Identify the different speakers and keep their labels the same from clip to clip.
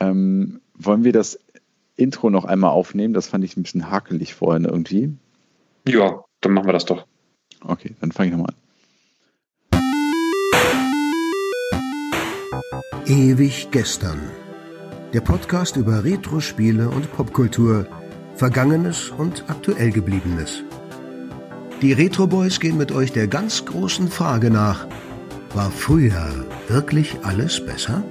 Speaker 1: Ähm, wollen wir das Intro noch einmal aufnehmen? Das fand ich ein bisschen hakelig vorhin irgendwie.
Speaker 2: Ja, dann machen wir das doch.
Speaker 1: Okay, dann fange ich nochmal
Speaker 3: an. Ewig gestern. Der Podcast über Retro-Spiele und Popkultur, Vergangenes und aktuell gebliebenes. Die Retro Boys gehen mit euch der ganz großen Frage nach: War früher wirklich alles besser?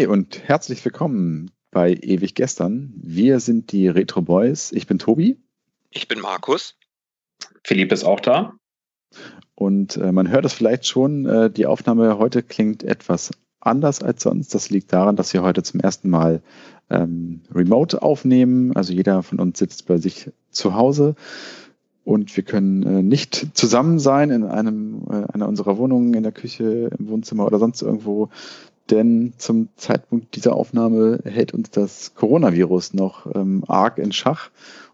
Speaker 1: Hi und herzlich willkommen bei Ewig Gestern. Wir sind die Retro Boys. Ich bin Tobi.
Speaker 4: Ich bin Markus.
Speaker 2: Philipp ist auch da.
Speaker 1: Und äh, man hört es vielleicht schon, äh, die Aufnahme heute klingt etwas anders als sonst. Das liegt daran, dass wir heute zum ersten Mal ähm, remote aufnehmen. Also jeder von uns sitzt bei sich zu Hause und wir können äh, nicht zusammen sein in einem äh, einer unserer Wohnungen, in der Küche, im Wohnzimmer oder sonst irgendwo, denn zum Zeitpunkt dieser Aufnahme hält uns das Coronavirus noch ähm, arg in Schach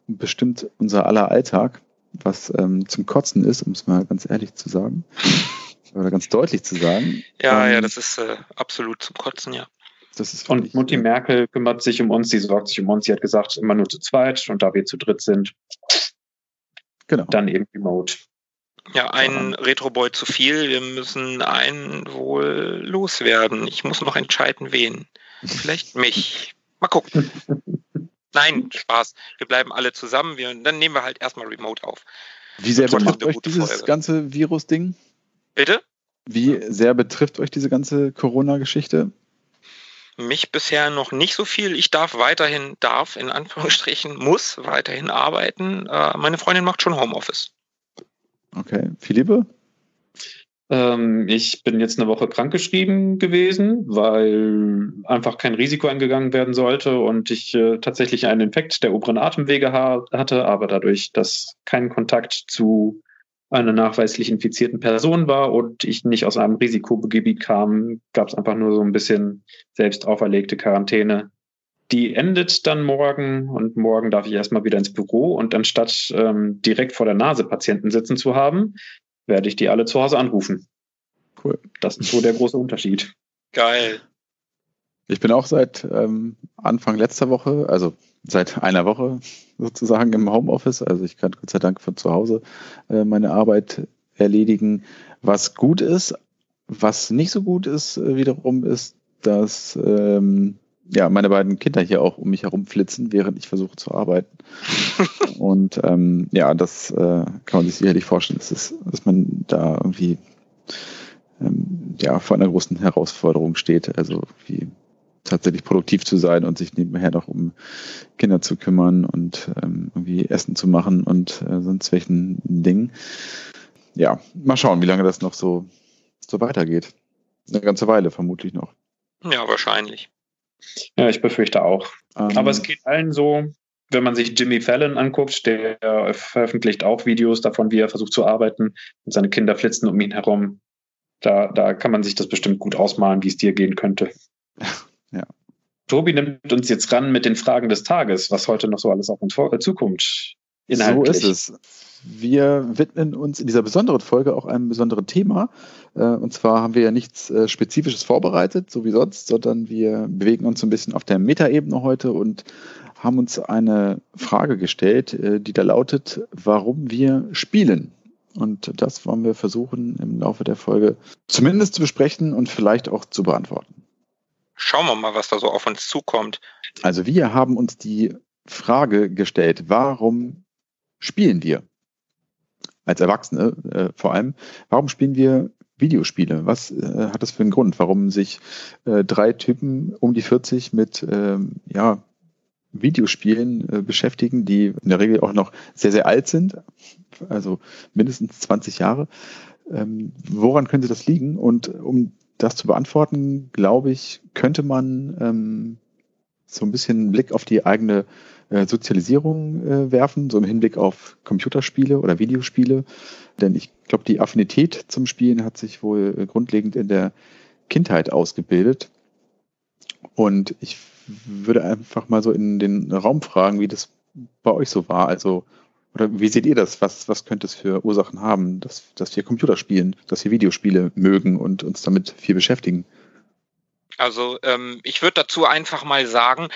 Speaker 1: und bestimmt unser aller Alltag, was ähm, zum Kotzen ist, um es mal ganz ehrlich zu sagen. Oder ganz deutlich zu sagen.
Speaker 4: Ja, ähm, ja, das ist äh, absolut zum Kotzen, ja.
Speaker 2: Das ist und Mutti Merkel kümmert sich um uns, sie sorgt sich um uns. Sie hat gesagt, immer nur zu zweit und da wir zu dritt sind, genau. dann eben remote.
Speaker 4: Ja, ein Retroboy zu viel. Wir müssen einen wohl loswerden. Ich muss noch entscheiden, wen. Vielleicht mich. Mal gucken. Nein, Spaß. Wir bleiben alle zusammen. Wir, dann nehmen wir halt erstmal Remote auf.
Speaker 1: Wie sehr betrifft euch dieses Folge. ganze Virus-Ding?
Speaker 4: Bitte?
Speaker 1: Wie sehr betrifft euch diese ganze Corona-Geschichte?
Speaker 4: Mich bisher noch nicht so viel. Ich darf weiterhin, darf in Anführungsstrichen, muss weiterhin arbeiten. Äh, meine Freundin macht schon Homeoffice.
Speaker 1: Okay. Philippe?
Speaker 2: Ähm, ich bin jetzt eine Woche krankgeschrieben gewesen, weil einfach kein Risiko eingegangen werden sollte und ich äh, tatsächlich einen Infekt der oberen Atemwege ha hatte, aber dadurch, dass kein Kontakt zu einer nachweislich infizierten Person war und ich nicht aus einem Risikogebiet kam, gab es einfach nur so ein bisschen selbst auferlegte Quarantäne. Die endet dann morgen und morgen darf ich erstmal wieder ins Büro und anstatt ähm, direkt vor der Nase Patienten sitzen zu haben, werde ich die alle zu Hause anrufen. Cool. Das ist so der große Unterschied.
Speaker 4: Geil.
Speaker 1: Ich bin auch seit ähm, Anfang letzter Woche, also seit einer Woche sozusagen im Homeoffice. Also ich kann Gott sei Dank von zu Hause äh, meine Arbeit erledigen, was gut ist. Was nicht so gut ist äh, wiederum ist, dass ähm, ja, meine beiden Kinder hier auch um mich herum flitzen, während ich versuche zu arbeiten. und ähm, ja, das äh, kann man sich sicherlich vorstellen, dass, es, dass man da irgendwie ähm, ja, vor einer großen Herausforderung steht. Also wie tatsächlich produktiv zu sein und sich nebenher noch um Kinder zu kümmern und ähm, irgendwie Essen zu machen und äh, sonst welchen Dingen. Ja, mal schauen, wie lange das noch so, so weitergeht. Eine ganze Weile vermutlich noch.
Speaker 4: Ja, wahrscheinlich.
Speaker 2: Ja, ich befürchte auch. Ähm, Aber es geht allen so, wenn man sich Jimmy Fallon anguckt, der veröffentlicht auch Videos davon, wie er versucht zu arbeiten und seine Kinder flitzen um ihn herum. Da, da kann man sich das bestimmt gut ausmalen, wie es dir gehen könnte.
Speaker 1: Ja.
Speaker 2: Tobi nimmt uns jetzt ran mit den Fragen des Tages, was heute noch so alles auf uns zukommt.
Speaker 1: So ist es. Wir widmen uns in dieser besonderen Folge auch einem besonderen Thema. Äh, und zwar haben wir ja nichts äh, Spezifisches vorbereitet, so wie sonst, sondern wir bewegen uns ein bisschen auf der Metaebene heute und haben uns eine Frage gestellt, äh, die da lautet, warum wir spielen. Und das wollen wir versuchen im Laufe der Folge zumindest zu besprechen und vielleicht auch zu beantworten.
Speaker 4: Schauen wir mal, was da so auf uns zukommt.
Speaker 1: Also wir haben uns die Frage gestellt, warum spielen wir? Als Erwachsene äh, vor allem. Warum spielen wir Videospiele? Was äh, hat das für einen Grund? Warum sich äh, drei Typen um die 40 mit ähm, ja, Videospielen äh, beschäftigen, die in der Regel auch noch sehr, sehr alt sind, also mindestens 20 Jahre. Ähm, woran könnte das liegen? Und um das zu beantworten, glaube ich, könnte man ähm, so ein bisschen einen Blick auf die eigene äh, Sozialisierung äh, werfen, so im Hinblick auf Computerspiele oder Videospiele. Denn ich glaube, die Affinität zum Spielen hat sich wohl äh, grundlegend in der Kindheit ausgebildet. Und ich würde einfach mal so in den Raum fragen, wie das bei euch so war. Also, oder wie seht ihr das? Was, was könnte es für Ursachen haben, dass, dass wir Computer spielen, dass wir Videospiele mögen und uns damit viel beschäftigen?
Speaker 4: Also ähm, ich würde dazu einfach mal sagen,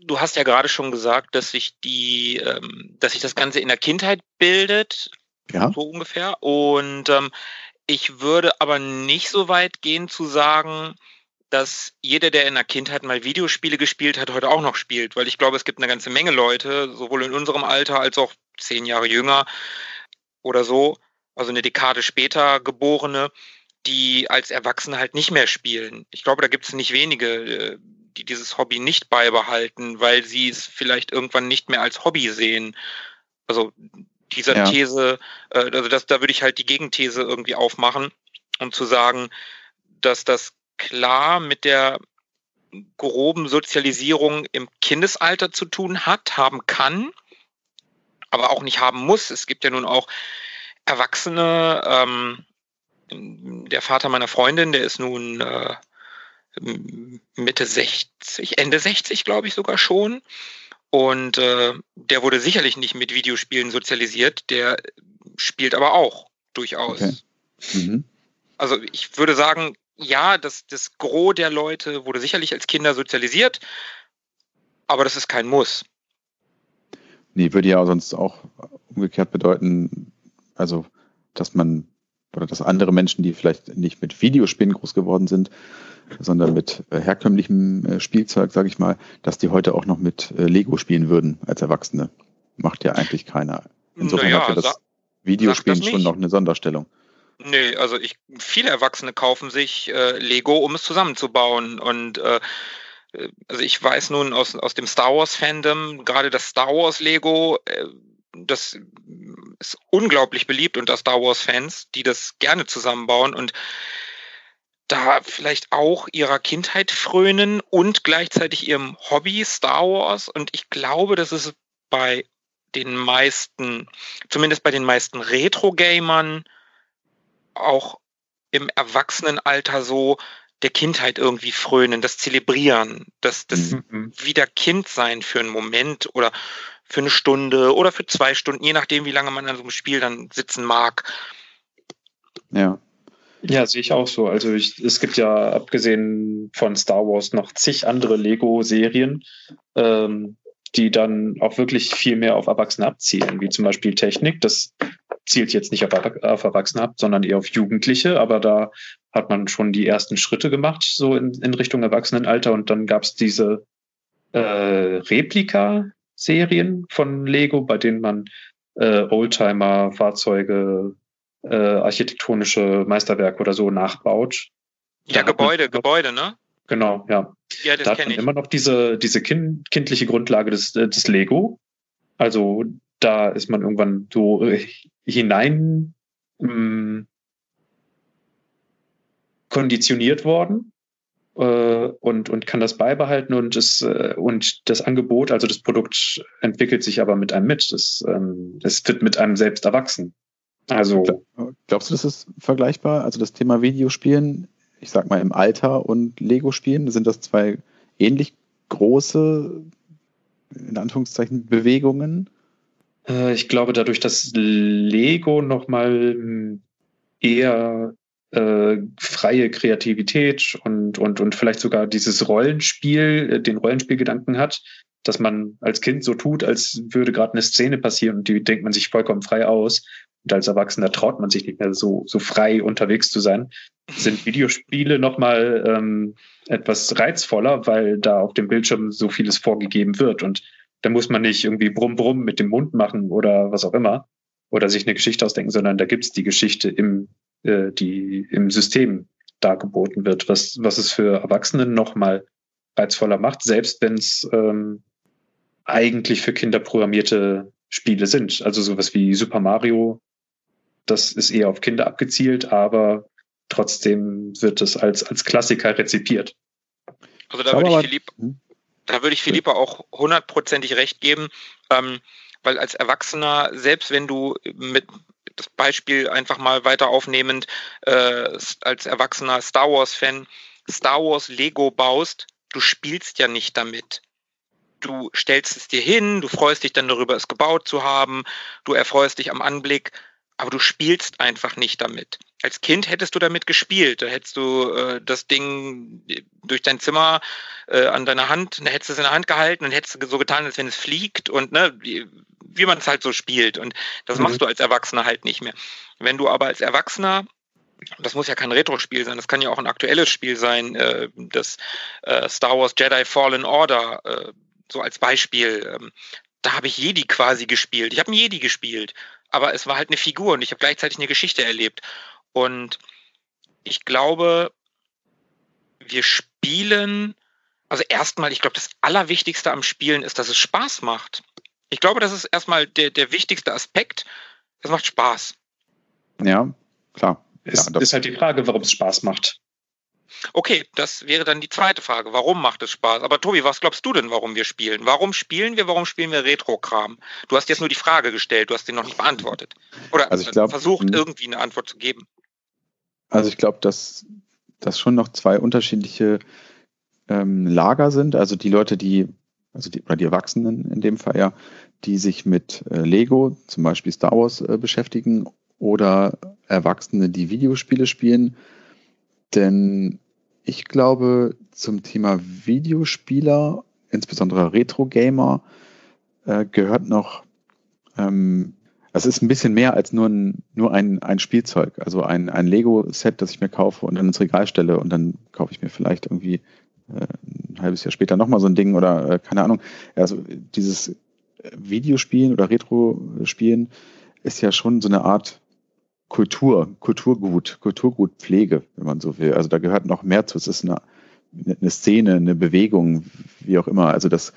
Speaker 4: du hast ja gerade schon gesagt, dass sich die, ähm, dass sich das Ganze in der Kindheit bildet, ja. so ungefähr. Und ähm, ich würde aber nicht so weit gehen zu sagen, dass jeder, der in der Kindheit mal Videospiele gespielt hat, heute auch noch spielt, weil ich glaube, es gibt eine ganze Menge Leute, sowohl in unserem Alter als auch zehn Jahre jünger oder so, also eine Dekade später geborene, die als Erwachsene halt nicht mehr spielen. Ich glaube, da gibt es nicht wenige, äh, die dieses Hobby nicht beibehalten, weil sie es vielleicht irgendwann nicht mehr als Hobby sehen. Also dieser ja. These, äh, also das, da würde ich halt die Gegenthese irgendwie aufmachen, um zu sagen, dass das klar mit der groben Sozialisierung im Kindesalter zu tun hat, haben kann, aber auch nicht haben muss. Es gibt ja nun auch Erwachsene, ähm, der Vater meiner Freundin, der ist nun äh, Mitte 60, Ende 60, glaube ich sogar schon. Und äh, der wurde sicherlich nicht mit Videospielen sozialisiert, der spielt aber auch durchaus. Okay. Mhm. Also ich würde sagen, ja, das, das Gros der Leute wurde sicherlich als Kinder sozialisiert, aber das ist kein Muss.
Speaker 1: Nee, würde ja sonst auch umgekehrt bedeuten, also, dass man oder dass andere Menschen, die vielleicht nicht mit Videospielen groß geworden sind, sondern mit äh, herkömmlichem äh, Spielzeug, sage ich mal, dass die heute auch noch mit äh, Lego spielen würden als Erwachsene. Macht ja eigentlich keiner. Insofern naja, hat ja das Videospielen das schon noch eine Sonderstellung.
Speaker 4: Nee, also ich, viele Erwachsene kaufen sich äh, Lego, um es zusammenzubauen. Und äh, äh, also ich weiß nun aus, aus dem Star Wars Fandom, gerade das Star Wars Lego, äh, das ist unglaublich beliebt unter Star Wars Fans, die das gerne zusammenbauen und da vielleicht auch ihrer Kindheit frönen und gleichzeitig ihrem Hobby Star Wars. Und ich glaube, dass es bei den meisten, zumindest bei den meisten Retro-Gamern, auch im Erwachsenenalter so der Kindheit irgendwie frönen, das Zelebrieren, das, das mhm. wieder Kind sein für einen Moment oder für eine Stunde oder für zwei Stunden, je nachdem, wie lange man an so einem Spiel dann sitzen mag.
Speaker 2: Ja. Ja, sehe ich auch so. Also ich, es gibt ja abgesehen von Star Wars noch zig andere Lego-Serien, ähm, die dann auch wirklich viel mehr auf Erwachsene abzielen, wie zum Beispiel Technik. Das zielt jetzt nicht auf, auf Erwachsene ab, sondern eher auf Jugendliche, aber da hat man schon die ersten Schritte gemacht, so in, in Richtung Erwachsenenalter. Und dann gab es diese äh, Replika-Serien von Lego, bei denen man äh, Oldtimer, Fahrzeuge, äh, architektonische Meisterwerke oder so nachbaut.
Speaker 4: Ja, Gebäude, noch, Gebäude, ne?
Speaker 2: Genau, ja. Ja, das da hat man ich. immer noch diese, diese kind, kindliche Grundlage des, des Lego. Also da ist man irgendwann so äh, hinein mh, mm, konditioniert worden und, und kann das beibehalten und das, äh, und das Angebot, also das Produkt entwickelt sich aber mit einem mit. Das, ähm, das wird mit einem selbst erwachsen. Also.
Speaker 1: Glaubst du, das ist vergleichbar? Also das Thema Videospielen, ich sag mal im Alter und Lego-Spielen, sind das zwei ähnlich große, in Anführungszeichen, Bewegungen?
Speaker 2: Äh, ich glaube, dadurch, dass Lego nochmal hm, eher äh, freie Kreativität und, und, und vielleicht sogar dieses Rollenspiel, äh, den Rollenspielgedanken hat, dass man als Kind so tut, als würde gerade eine Szene passieren und die denkt man sich vollkommen frei aus. Und als Erwachsener traut man sich nicht mehr so, so frei unterwegs zu sein. Sind Videospiele nochmal ähm, etwas reizvoller, weil da auf dem Bildschirm so vieles vorgegeben wird. Und da muss man nicht irgendwie brumm brumm mit dem Mund machen oder was auch immer oder sich eine Geschichte ausdenken, sondern da gibt's die Geschichte im, äh, die im System dargeboten wird, was, was es für Erwachsene nochmal reizvoller macht, selbst wenn es ähm, eigentlich für Kinder programmierte Spiele sind. Also sowas wie Super Mario, das ist eher auf Kinder abgezielt, aber trotzdem wird es als, als Klassiker rezipiert.
Speaker 4: Also da würde ich lieb, hm? Da würde ich Philippa auch hundertprozentig recht geben, ähm, weil als Erwachsener, selbst wenn du mit das Beispiel einfach mal weiter aufnehmend, äh, als Erwachsener Star Wars-Fan Star Wars Lego baust, du spielst ja nicht damit. Du stellst es dir hin, du freust dich dann darüber, es gebaut zu haben, du erfreust dich am Anblick, aber du spielst einfach nicht damit. Als Kind hättest du damit gespielt, da hättest du äh, das Ding durch dein Zimmer äh, an deiner Hand, da hättest du es in der Hand gehalten und hättest so getan, als wenn es fliegt und ne, wie, wie man es halt so spielt. Und das mhm. machst du als Erwachsener halt nicht mehr. Wenn du aber als Erwachsener das muss ja kein Retro-Spiel sein, das kann ja auch ein aktuelles Spiel sein, äh, das äh, Star Wars Jedi Fallen Order, äh, so als Beispiel. Ähm, da habe ich Jedi quasi gespielt. Ich habe einen Jedi gespielt aber es war halt eine Figur und ich habe gleichzeitig eine Geschichte erlebt. Und ich glaube, wir spielen, also erstmal, ich glaube, das Allerwichtigste am Spielen ist, dass es Spaß macht. Ich glaube, das ist erstmal der, der wichtigste Aspekt. Es macht Spaß.
Speaker 1: Ja, klar.
Speaker 2: Es
Speaker 1: ja,
Speaker 2: ist halt die Frage, warum es Spaß macht.
Speaker 4: Okay, das wäre dann die zweite Frage. Warum macht es Spaß? Aber Tobi, was glaubst du denn, warum wir spielen? Warum spielen wir, warum spielen wir Retro-Kram? Du hast jetzt nur die Frage gestellt, du hast den noch nicht beantwortet. Oder
Speaker 1: also glaub,
Speaker 4: versucht, irgendwie eine Antwort zu geben.
Speaker 1: Also ich glaube, dass das schon noch zwei unterschiedliche ähm, Lager sind. Also die Leute, die, also die, oder die Erwachsenen in dem Fall ja, die sich mit äh, Lego, zum Beispiel Star Wars, äh, beschäftigen oder Erwachsene, die Videospiele spielen denn ich glaube, zum Thema Videospieler, insbesondere Retro-Gamer, äh, gehört noch, ähm, es ist ein bisschen mehr als nur ein, nur ein, ein Spielzeug, also ein, ein Lego-Set, das ich mir kaufe und dann ins Regal stelle und dann kaufe ich mir vielleicht irgendwie äh, ein halbes Jahr später nochmal so ein Ding oder äh, keine Ahnung. Also dieses Videospielen oder Retro-Spielen ist ja schon so eine Art Kultur, Kulturgut, Kulturgutpflege, wenn man so will. Also da gehört noch mehr zu. Es ist eine, eine Szene, eine Bewegung, wie auch immer. Also das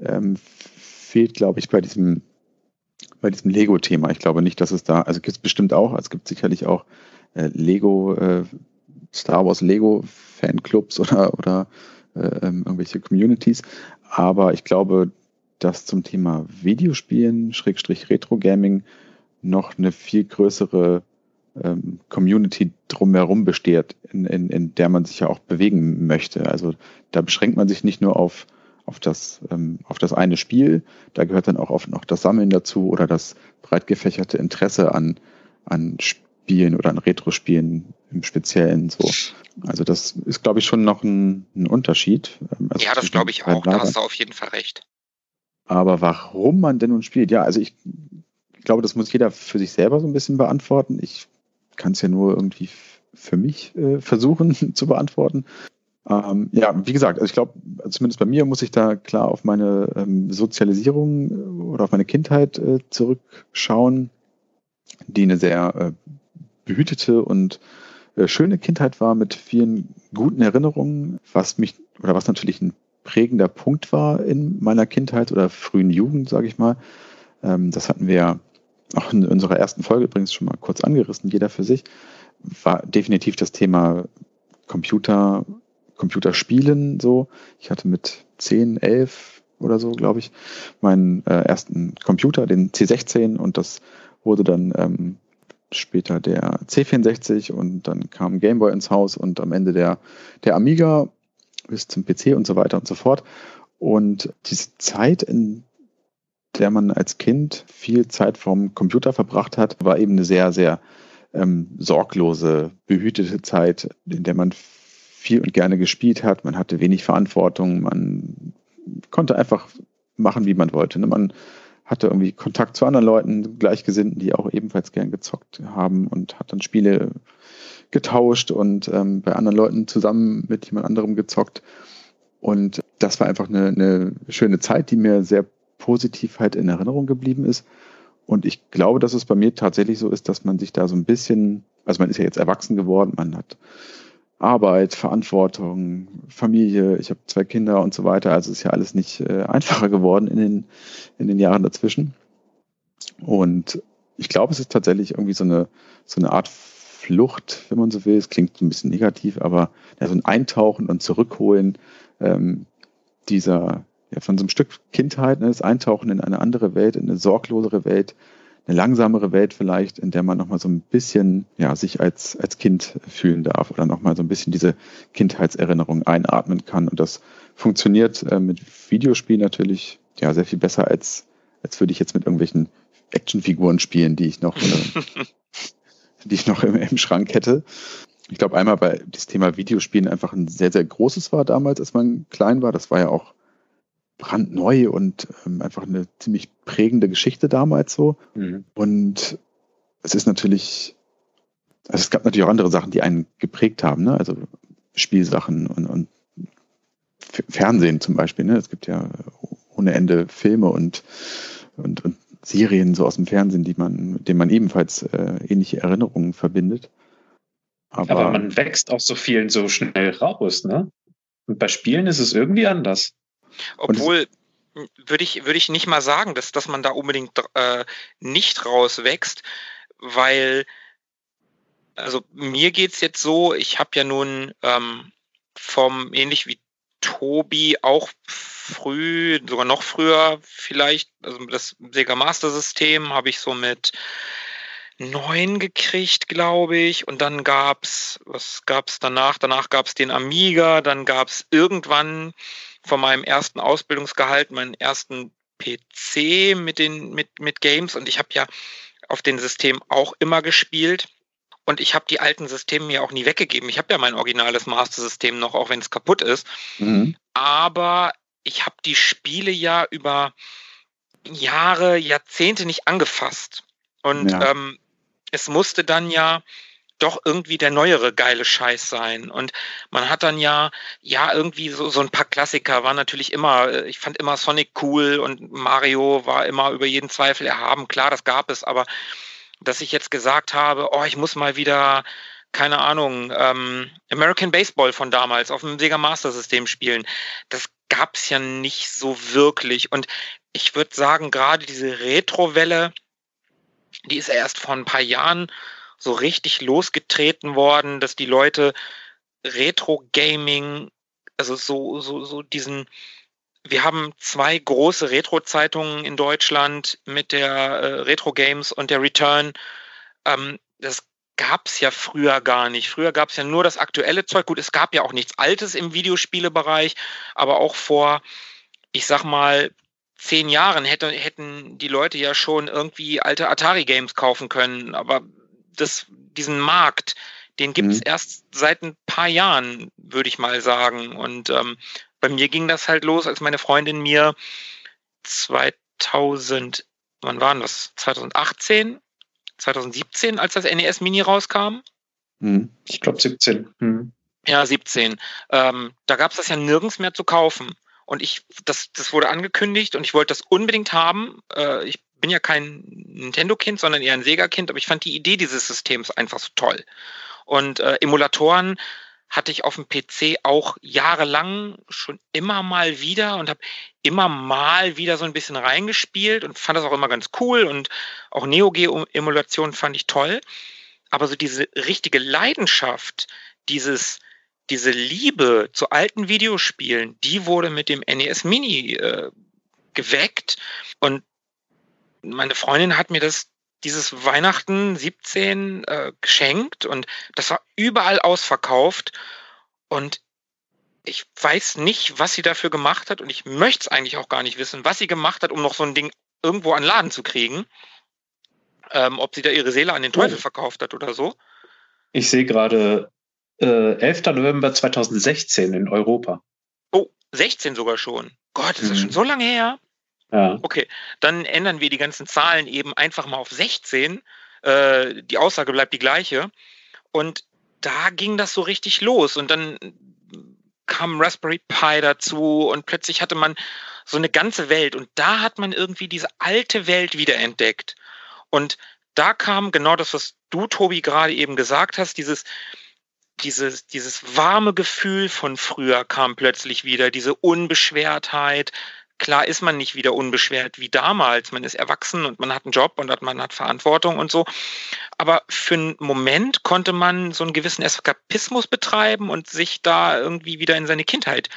Speaker 1: ähm, fehlt, glaube ich, bei diesem, bei diesem Lego-Thema. Ich glaube nicht, dass es da, also gibt es bestimmt auch, es gibt sicherlich auch äh, Lego, äh, Star Wars Lego Fanclubs oder, oder äh, ähm, irgendwelche Communities. Aber ich glaube, dass zum Thema Videospielen, Schrägstrich Retro Gaming, noch eine viel größere ähm, Community drumherum besteht, in, in, in der man sich ja auch bewegen möchte. Also da beschränkt man sich nicht nur auf, auf, das, ähm, auf das eine Spiel, da gehört dann auch oft noch das Sammeln dazu oder das breit gefächerte Interesse an, an Spielen oder an Retro-Spielen im Speziellen so. Also das ist, glaube ich, schon noch ein, ein Unterschied.
Speaker 4: Ähm, also ja, das glaube ich auch. Da hast du auf jeden Fall recht.
Speaker 1: Aber warum man denn nun spielt? Ja, also ich glaube, das muss jeder für sich selber so ein bisschen beantworten. Ich kann es ja nur irgendwie für mich äh, versuchen zu beantworten. Ähm, ja, wie gesagt, also ich glaube, zumindest bei mir muss ich da klar auf meine ähm, Sozialisierung äh, oder auf meine Kindheit äh, zurückschauen, die eine sehr äh, behütete und äh, schöne Kindheit war mit vielen guten Erinnerungen, was mich oder was natürlich ein prägender Punkt war in meiner Kindheit oder frühen Jugend, sage ich mal. Ähm, das hatten wir auch in unserer ersten Folge übrigens schon mal kurz angerissen, jeder für sich, war definitiv das Thema Computer, Computerspielen so. Ich hatte mit 10, 11 oder so, glaube ich, meinen äh, ersten Computer, den C16 und das wurde dann ähm, später der C64 und dann kam Gameboy ins Haus und am Ende der, der Amiga bis zum PC und so weiter und so fort. Und diese Zeit, in der man als Kind viel Zeit vom Computer verbracht hat, war eben eine sehr, sehr ähm, sorglose, behütete Zeit, in der man viel und gerne gespielt hat. Man hatte wenig Verantwortung, man konnte einfach machen, wie man wollte. Ne? Man hatte irgendwie Kontakt zu anderen Leuten, Gleichgesinnten, die auch ebenfalls gern gezockt haben und hat dann Spiele getauscht und ähm, bei anderen Leuten zusammen mit jemand anderem gezockt. Und das war einfach eine, eine schöne Zeit, die mir sehr positiv halt in Erinnerung geblieben ist. Und ich glaube, dass es bei mir tatsächlich so ist, dass man sich da so ein bisschen, also man ist ja jetzt erwachsen geworden, man hat Arbeit, Verantwortung, Familie, ich habe zwei Kinder und so weiter. Also ist ja alles nicht äh, einfacher geworden in den, in den Jahren dazwischen. Und ich glaube, es ist tatsächlich irgendwie so eine, so eine Art Flucht, wenn man so will. Es klingt ein bisschen negativ, aber ja, so ein Eintauchen und Zurückholen ähm, dieser, ja, von so einem Stück Kindheit, ne, das Eintauchen in eine andere Welt, in eine sorglosere Welt, eine langsamere Welt vielleicht, in der man nochmal so ein bisschen ja, sich als, als Kind fühlen darf oder nochmal so ein bisschen diese Kindheitserinnerung einatmen kann. Und das funktioniert äh, mit Videospielen natürlich ja sehr viel besser, als, als würde ich jetzt mit irgendwelchen Actionfiguren spielen, die ich noch, äh, die ich noch im, im Schrank hätte. Ich glaube einmal, weil das Thema Videospielen einfach ein sehr, sehr großes war damals, als man klein war. Das war ja auch brandneu und ähm, einfach eine ziemlich prägende Geschichte damals so. Mhm. Und es ist natürlich, also es gab natürlich auch andere Sachen, die einen geprägt haben, ne? Also Spielsachen und, und Fernsehen zum Beispiel, ne? Es gibt ja ohne Ende Filme und, und, und Serien so aus dem Fernsehen, die man, mit denen man ebenfalls äh, ähnliche Erinnerungen verbindet.
Speaker 2: Aber, Aber man wächst aus so vielen so schnell raus, ne? Und bei Spielen ist es irgendwie anders.
Speaker 4: Obwohl, würde ich, würde ich nicht mal sagen, dass, dass man da unbedingt äh, nicht rauswächst, weil, also mir geht es jetzt so, ich habe ja nun ähm, vom, ähnlich wie Tobi, auch früh, sogar noch früher vielleicht, also das Sega Master System habe ich so mit neun gekriegt, glaube ich. Und dann gab's, was gab's danach? Danach gab's den Amiga, dann gab's irgendwann von meinem ersten Ausbildungsgehalt meinen ersten PC mit den mit mit Games und ich habe ja auf den Systemen auch immer gespielt und ich habe die alten Systeme mir auch nie weggegeben. Ich habe ja mein originales Master-System noch, auch wenn es kaputt ist. Mhm. Aber ich habe die Spiele ja über Jahre, Jahrzehnte nicht angefasst. Und ja. ähm, es musste dann ja doch irgendwie der neuere geile Scheiß sein. Und man hat dann ja, ja, irgendwie so, so ein paar Klassiker war natürlich immer, äh, ich fand immer Sonic cool und Mario war immer über jeden Zweifel erhaben. Klar, das gab es, aber dass ich jetzt gesagt habe, oh, ich muss mal wieder, keine Ahnung, ähm, American Baseball von damals auf dem Sega Master System spielen, das gab es ja nicht so wirklich. Und ich würde sagen, gerade diese Retro-Welle, die ist erst vor ein paar Jahren so richtig losgetreten worden, dass die Leute Retro-Gaming, also so, so, so diesen, wir haben zwei große Retro-Zeitungen in Deutschland mit der äh, Retro Games und der Return. Ähm, das gab es ja früher gar nicht. Früher gab es ja nur das aktuelle Zeug. Gut, es gab ja auch nichts Altes im Videospielebereich, aber auch vor, ich sag mal, zehn Jahren hätte, hätten die Leute ja schon irgendwie alte Atari-Games kaufen können. Aber das, diesen Markt, den gibt es mhm. erst seit ein paar Jahren, würde ich mal sagen. Und ähm, bei mir ging das halt los, als meine Freundin mir 2000, wann waren das? 2018, 2017, als das NES Mini rauskam?
Speaker 2: Mhm. Ich glaube 17. Mhm.
Speaker 4: Ja, 17. Ähm, da gab es das ja nirgends mehr zu kaufen. Und ich, das, das wurde angekündigt und ich wollte das unbedingt haben. Äh, ich bin ja kein Nintendo-Kind, sondern eher ein Sega-Kind, aber ich fand die Idee dieses Systems einfach so toll. Und äh, Emulatoren hatte ich auf dem PC auch jahrelang schon immer mal wieder und habe immer mal wieder so ein bisschen reingespielt und fand das auch immer ganz cool und auch Neo Geo Emulation fand ich toll. Aber so diese richtige Leidenschaft, dieses, diese Liebe zu alten Videospielen, die wurde mit dem NES Mini äh, geweckt und meine Freundin hat mir das dieses Weihnachten 17 äh, geschenkt und das war überall ausverkauft und ich weiß nicht, was sie dafür gemacht hat und ich möchte es eigentlich auch gar nicht wissen, was sie gemacht hat, um noch so ein Ding irgendwo an Laden zu kriegen. Ähm, ob sie da ihre Seele an den Teufel oh. verkauft hat oder so.
Speaker 2: Ich sehe gerade äh, 11. November 2016 in Europa.
Speaker 4: Oh, 16 sogar schon. Gott, ist das mhm. schon so lange her? Ja. Okay, dann ändern wir die ganzen Zahlen eben einfach mal auf 16. Äh, die Aussage bleibt die gleiche. Und da ging das so richtig los. Und dann kam Raspberry Pi dazu und plötzlich hatte man so eine ganze Welt. Und da hat man irgendwie diese alte Welt wiederentdeckt. Und da kam genau das, was du, Tobi, gerade eben gesagt hast, dieses, dieses, dieses warme Gefühl von früher kam plötzlich wieder, diese Unbeschwertheit, Klar ist man nicht wieder unbeschwert wie damals. Man ist erwachsen und man hat einen Job und man hat Verantwortung und so. Aber für einen Moment konnte man so einen gewissen Eskapismus betreiben und sich da irgendwie wieder in seine Kindheit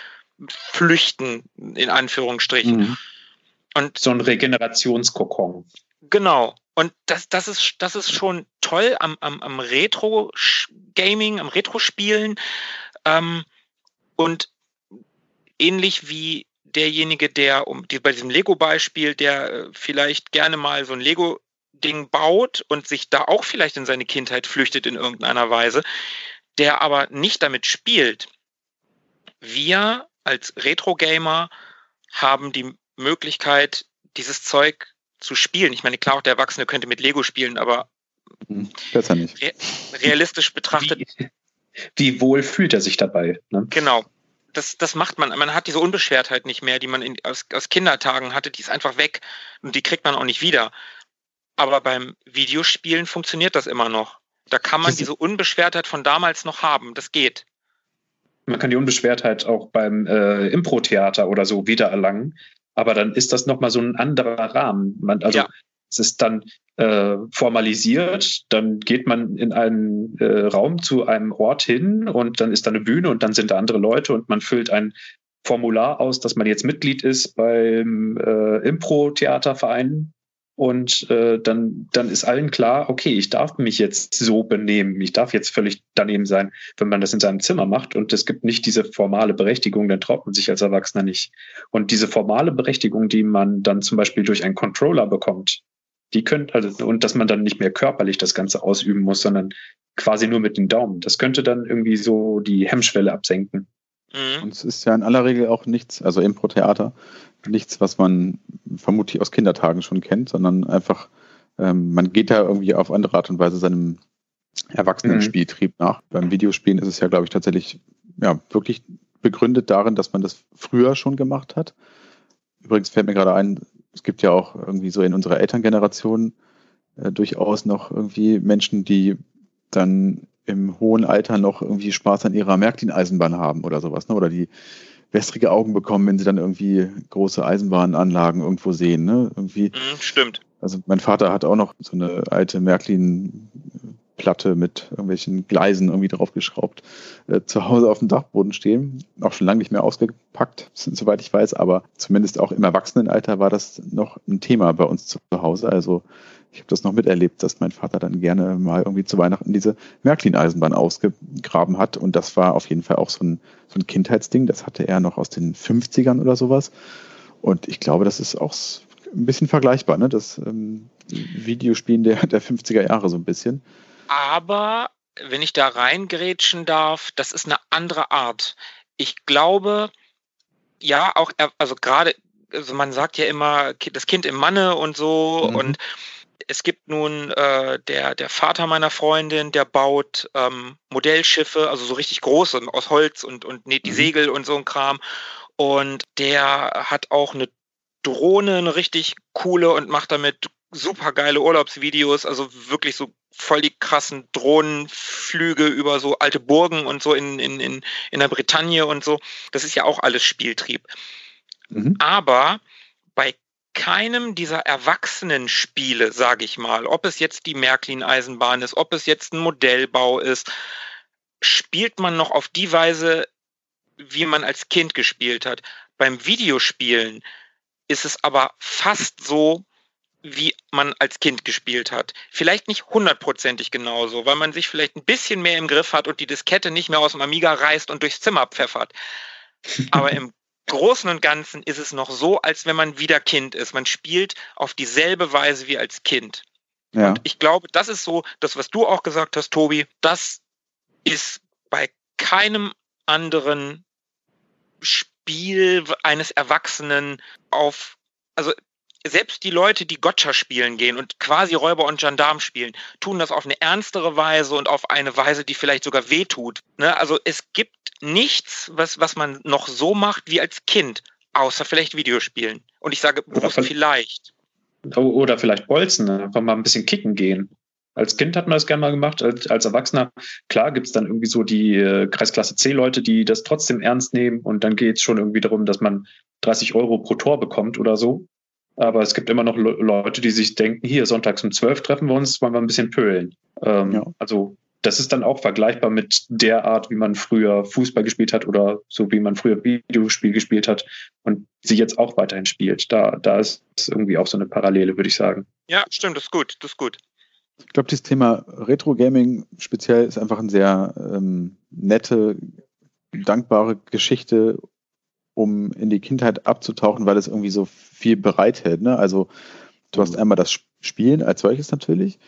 Speaker 4: flüchten, in Anführungsstrichen. Mhm.
Speaker 2: Und so ein Regenerationskokon.
Speaker 4: Genau. Und das, das, ist, das ist schon toll am, am, am Retro-Gaming, am Retro-Spielen. Ähm, und ähnlich wie derjenige, der, um die, bei diesem Lego-Beispiel, der äh, vielleicht gerne mal so ein Lego-Ding baut und sich da auch vielleicht in seine Kindheit flüchtet in irgendeiner Weise, der aber nicht damit spielt. Wir als Retro-Gamer haben die Möglichkeit, dieses Zeug zu spielen. Ich meine, klar, auch der Erwachsene könnte mit Lego spielen, aber
Speaker 1: hm, Besser nicht.
Speaker 4: realistisch betrachtet.
Speaker 2: Wie, wie, wohl fühlt er sich dabei?
Speaker 4: Ne? Genau. Das, das macht man. Man hat diese Unbeschwertheit nicht mehr, die man in, aus, aus Kindertagen hatte. Die ist einfach weg und die kriegt man auch nicht wieder. Aber beim Videospielen funktioniert das immer noch. Da kann man diese Unbeschwertheit von damals noch haben. Das geht.
Speaker 2: Man kann die Unbeschwertheit auch beim äh, Impro-Theater oder so wiedererlangen. Aber dann ist das nochmal so ein anderer Rahmen. Man, also ja. es ist dann äh, formalisiert, dann geht man in einen äh, Raum zu einem Ort hin und dann ist da eine Bühne und dann sind da andere Leute und man füllt ein Formular aus, dass man jetzt Mitglied ist beim äh, Impro-Theaterverein und äh, dann, dann ist allen klar, okay, ich darf mich jetzt so benehmen, ich darf jetzt völlig daneben sein, wenn man das in seinem Zimmer macht und es gibt nicht diese formale Berechtigung, dann traut man sich als Erwachsener nicht. Und diese formale Berechtigung, die man dann zum Beispiel durch einen Controller bekommt, die könnte, also, und dass man dann nicht mehr körperlich das Ganze ausüben muss, sondern quasi nur mit den Daumen. Das könnte dann irgendwie so die Hemmschwelle absenken.
Speaker 1: Mhm. Und es ist ja in aller Regel auch nichts, also Impro-Theater, nichts, was man vermutlich aus Kindertagen schon kennt, sondern einfach, ähm, man geht da irgendwie auf andere Art und Weise seinem Erwachsenen-Spieltrieb mhm. nach. Beim Videospielen ist es ja, glaube ich, tatsächlich ja, wirklich begründet darin, dass man das früher schon gemacht hat. Übrigens fällt mir gerade ein, es gibt ja auch irgendwie so in unserer Elterngeneration äh, durchaus noch irgendwie Menschen, die dann im hohen Alter noch irgendwie Spaß an ihrer Märklin-Eisenbahn haben oder sowas, ne? Oder die wässrige Augen bekommen, wenn sie dann irgendwie große Eisenbahnanlagen irgendwo sehen. Ne? Irgendwie,
Speaker 4: mhm, Stimmt.
Speaker 1: Also mein Vater hat auch noch so eine alte Märklin-Platte mit irgendwelchen Gleisen irgendwie draufgeschraubt, äh, zu Hause auf dem Dachboden stehen. Auch schon lange nicht mehr ausgepackt, soweit ich weiß, aber zumindest auch im Erwachsenenalter war das noch ein Thema bei uns zu Hause. Also ich habe das noch miterlebt, dass mein Vater dann gerne mal irgendwie zu Weihnachten diese Märklin-Eisenbahn ausgegraben hat. Und das war auf jeden Fall auch so ein, so ein Kindheitsding. Das hatte er noch aus den 50ern oder sowas. Und ich glaube, das ist auch ein bisschen vergleichbar, ne? Das ähm, Videospielen der, der 50er Jahre so ein bisschen.
Speaker 4: Aber wenn ich da reingrätschen darf, das ist eine andere Art. Ich glaube, ja, auch, also gerade, also man sagt ja immer, das Kind im Manne und so mhm. und es gibt nun äh, der, der Vater meiner Freundin, der baut ähm, Modellschiffe, also so richtig große aus Holz und, und näht die mhm. Segel und so ein Kram. Und der hat auch eine Drohne, eine richtig coole und macht damit super geile Urlaubsvideos, also wirklich so voll die krassen Drohnenflüge über so alte Burgen und so in, in, in, in der Bretagne und so. Das ist ja auch alles Spieltrieb. Mhm. Aber bei keinem dieser Erwachsenen-Spiele, sage ich mal, ob es jetzt die Märklin-Eisenbahn ist, ob es jetzt ein Modellbau ist, spielt man noch auf die Weise, wie man als Kind gespielt hat. Beim Videospielen ist es aber fast so, wie man als Kind gespielt hat. Vielleicht nicht hundertprozentig genauso, weil man sich vielleicht ein bisschen mehr im Griff hat und die Diskette nicht mehr aus dem Amiga reißt und durchs Zimmer pfeffert. Aber im Großen und Ganzen ist es noch so, als wenn man wieder Kind ist. Man spielt auf dieselbe Weise wie als Kind. Ja. Und ich glaube, das ist so, das, was du auch gesagt hast, Tobi, das ist bei keinem anderen Spiel eines Erwachsenen auf, also selbst die Leute, die Gotcha spielen gehen und quasi Räuber und Gendarm spielen, tun das auf eine ernstere Weise und auf eine Weise, die vielleicht sogar wehtut. Ne? Also es gibt nichts, was, was man noch so macht wie als Kind, außer vielleicht Videospielen. Und ich sage bewusst vielleicht.
Speaker 2: Oder vielleicht Bolzen, einfach mal ein bisschen kicken gehen. Als Kind hat man das gerne mal gemacht, als, als Erwachsener, klar gibt es dann irgendwie so die äh, Kreisklasse C-Leute, die das trotzdem ernst nehmen und dann geht es schon irgendwie darum, dass man 30 Euro pro Tor bekommt oder so. Aber es gibt immer noch Le Leute, die sich denken, hier, sonntags um 12 treffen wir uns, wollen wir ein bisschen pölen. Ähm, ja. Also das ist dann auch vergleichbar mit der Art, wie man früher Fußball gespielt hat oder so wie man früher Videospiel gespielt hat und sie jetzt auch weiterhin spielt. Da, da ist irgendwie auch so eine Parallele, würde ich sagen.
Speaker 4: Ja, stimmt, das ist gut, das ist gut.
Speaker 1: Ich glaube, dieses Thema Retro-Gaming speziell ist einfach eine sehr ähm, nette, dankbare Geschichte, um in die Kindheit abzutauchen, weil es irgendwie so viel bereithält. Ne? Also du hast einmal das Spielen als solches natürlich.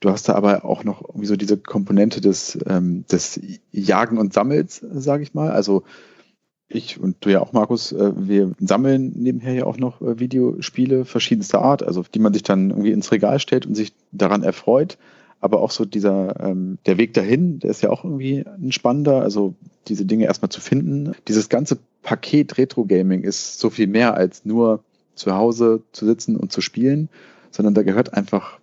Speaker 1: Du hast da aber auch noch irgendwie so diese Komponente des, ähm, des Jagen und Sammels, sage ich mal. Also ich und du ja auch, Markus, äh, wir sammeln nebenher ja auch noch äh, Videospiele verschiedenster Art, also die man sich dann irgendwie ins Regal stellt und sich daran erfreut. Aber auch so dieser, ähm, der Weg dahin, der ist ja auch irgendwie ein spannender, also diese Dinge erstmal zu finden. Dieses ganze Paket Retro-Gaming ist so viel mehr als nur zu Hause zu sitzen und zu spielen, sondern da gehört einfach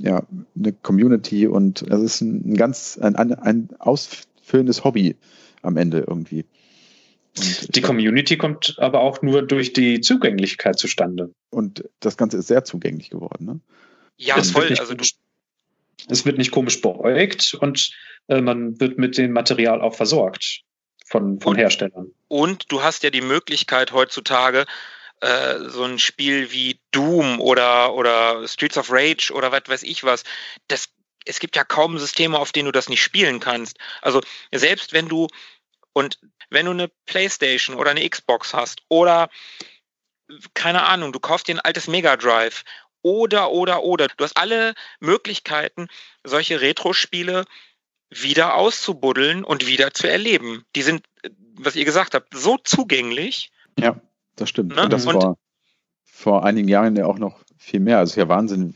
Speaker 1: ja eine Community und es ist ein ganz ein, ein ausfüllendes Hobby am Ende irgendwie.
Speaker 2: Und die Community kommt aber auch nur durch die Zugänglichkeit zustande.
Speaker 1: Und das Ganze ist sehr zugänglich geworden. Ne?
Speaker 4: Ja,
Speaker 2: es
Speaker 4: voll. Also
Speaker 2: komisch, es wird nicht komisch beäugt und äh, man wird mit dem Material auch versorgt von, von
Speaker 4: und,
Speaker 2: Herstellern.
Speaker 4: Und du hast ja die Möglichkeit heutzutage, äh, so ein Spiel wie Doom oder, oder Streets of Rage oder was weiß ich was, das, es gibt ja kaum Systeme, auf denen du das nicht spielen kannst. Also selbst wenn du und wenn du eine Playstation oder eine Xbox hast oder keine Ahnung, du kaufst dir ein altes Mega Drive oder, oder, oder. Du hast alle Möglichkeiten, solche Retro-Spiele wieder auszubuddeln und wieder zu erleben. Die sind, was ihr gesagt habt, so zugänglich.
Speaker 1: Ja, das stimmt. Ne? Und das und war vor einigen Jahren ja auch noch viel mehr. Also ist ja Wahnsinn,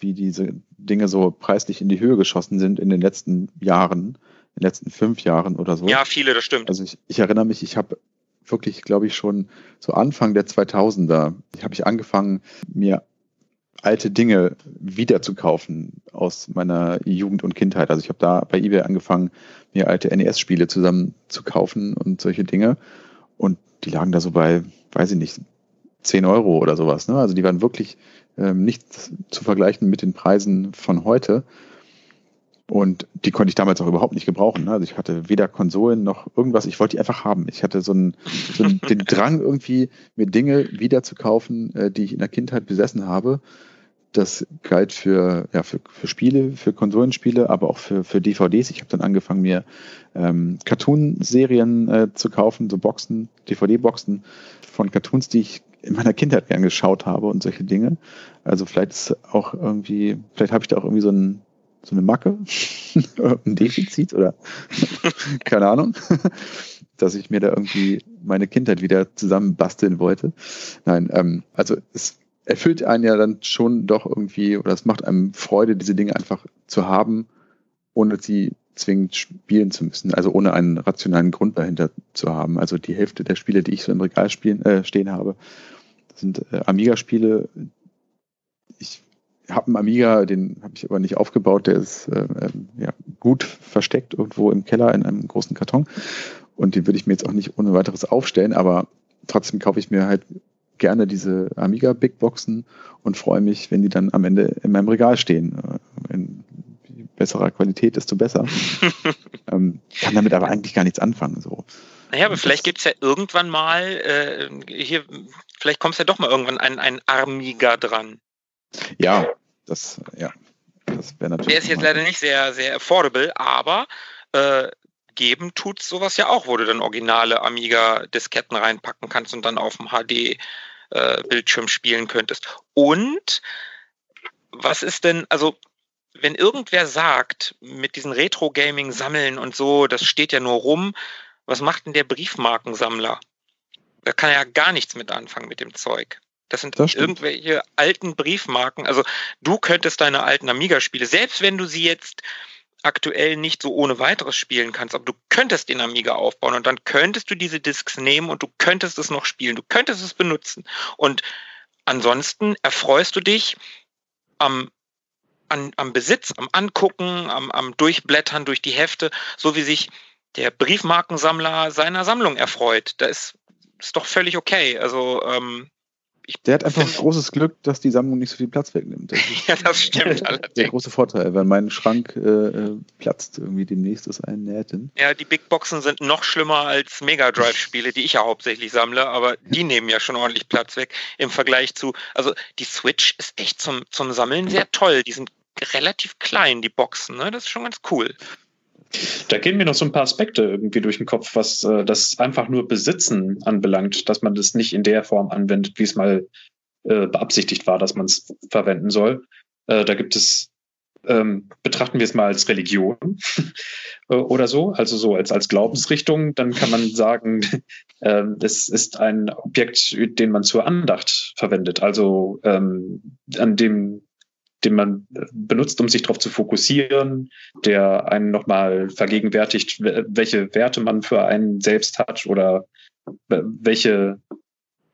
Speaker 1: wie diese Dinge so preislich in die Höhe geschossen sind in den letzten Jahren in den letzten fünf Jahren oder so.
Speaker 4: Ja, viele, das stimmt.
Speaker 1: Also ich, ich erinnere mich, ich habe wirklich, glaube ich, schon so Anfang der 2000er, habe ich angefangen, mir alte Dinge wieder zu kaufen aus meiner Jugend und Kindheit. Also ich habe da bei eBay angefangen, mir alte NES-Spiele zusammen zu kaufen und solche Dinge. Und die lagen da so bei, weiß ich nicht, 10 Euro oder sowas. Ne? Also die waren wirklich ähm, nicht zu vergleichen mit den Preisen von heute. Und die konnte ich damals auch überhaupt nicht gebrauchen. Ne? Also ich hatte weder Konsolen noch irgendwas. Ich wollte die einfach haben. Ich hatte so einen, so einen den Drang irgendwie, mir Dinge wieder zu kaufen, äh, die ich in der Kindheit besessen habe. Das galt für, ja, für, für Spiele, für Konsolenspiele, aber auch für, für DVDs. Ich habe dann angefangen, mir ähm, Cartoon-Serien äh, zu kaufen, so Boxen, DVD-Boxen von Cartoons, die ich in meiner Kindheit gern geschaut habe und solche Dinge. Also vielleicht ist auch irgendwie, vielleicht habe ich da auch irgendwie so ein so eine Macke, ein Defizit oder keine Ahnung, dass ich mir da irgendwie meine Kindheit wieder zusammenbasteln wollte. Nein, ähm, also es erfüllt einen ja dann schon doch irgendwie, oder es macht einem Freude, diese Dinge einfach zu haben, ohne sie zwingend spielen zu müssen, also ohne einen rationalen Grund dahinter zu haben. Also die Hälfte der Spiele, die ich so im Regal spielen, äh, stehen habe, sind äh, Amiga-Spiele. Ich habe einen Amiga, den habe ich aber nicht aufgebaut, der ist äh, ähm, ja, gut versteckt irgendwo im Keller in einem großen Karton. Und den würde ich mir jetzt auch nicht ohne weiteres aufstellen, aber trotzdem kaufe ich mir halt gerne diese Amiga Big Boxen und freue mich, wenn die dann am Ende in meinem Regal stehen. Äh, in besserer Qualität, desto besser. ähm, kann damit aber eigentlich gar nichts anfangen. So.
Speaker 4: Naja, aber vielleicht gibt es ja irgendwann mal, äh, hier, vielleicht kommst ja doch mal irgendwann ein, ein Amiga dran.
Speaker 1: Ja, das, ja, das wäre natürlich.
Speaker 4: Der ist jetzt leider nicht sehr, sehr affordable, aber äh, geben tut sowas ja auch, wo du dann originale Amiga-Disketten reinpacken kannst und dann auf dem HD-Bildschirm äh, spielen könntest. Und was ist denn, also wenn irgendwer sagt, mit diesen Retro-Gaming sammeln und so, das steht ja nur rum, was macht denn der Briefmarkensammler? Da kann er ja gar nichts mit anfangen mit dem Zeug. Das sind das irgendwelche alten Briefmarken. Also du könntest deine alten Amiga-Spiele, selbst wenn du sie jetzt aktuell nicht so ohne weiteres spielen kannst, aber du könntest den Amiga aufbauen und dann könntest du diese Discs nehmen und du könntest es noch spielen, du könntest es benutzen. Und ansonsten erfreust du dich am, an, am Besitz, am Angucken, am, am Durchblättern durch die Hefte, so wie sich der Briefmarkensammler seiner Sammlung erfreut. Da ist, ist doch völlig okay. Also ähm,
Speaker 1: der hat einfach großes Glück, dass die Sammlung nicht so viel Platz wegnimmt.
Speaker 4: Das ja, das stimmt
Speaker 1: allerdings. Der große Vorteil, weil mein Schrank äh, äh, platzt irgendwie demnächst ist ein Nähten.
Speaker 4: Ja, die Big Boxen sind noch schlimmer als Mega Drive-Spiele, die ich ja hauptsächlich sammle, aber die nehmen ja schon ordentlich Platz weg im Vergleich zu. Also die Switch ist echt zum, zum Sammeln sehr toll. Die sind relativ klein, die Boxen. Ne? Das ist schon ganz cool.
Speaker 2: Da gehen mir noch so ein paar Aspekte irgendwie durch den Kopf, was äh, das einfach nur Besitzen anbelangt, dass man das nicht in der Form anwendet, wie es mal äh, beabsichtigt war, dass man es verwenden soll. Äh, da gibt es, ähm, betrachten wir es mal als Religion äh, oder so, also so als, als Glaubensrichtung, dann kann man sagen, äh, es ist ein Objekt, den man zur Andacht verwendet, also ähm, an dem den man benutzt, um sich darauf zu fokussieren, der einen nochmal vergegenwärtigt, welche Werte man für einen selbst hat oder welche,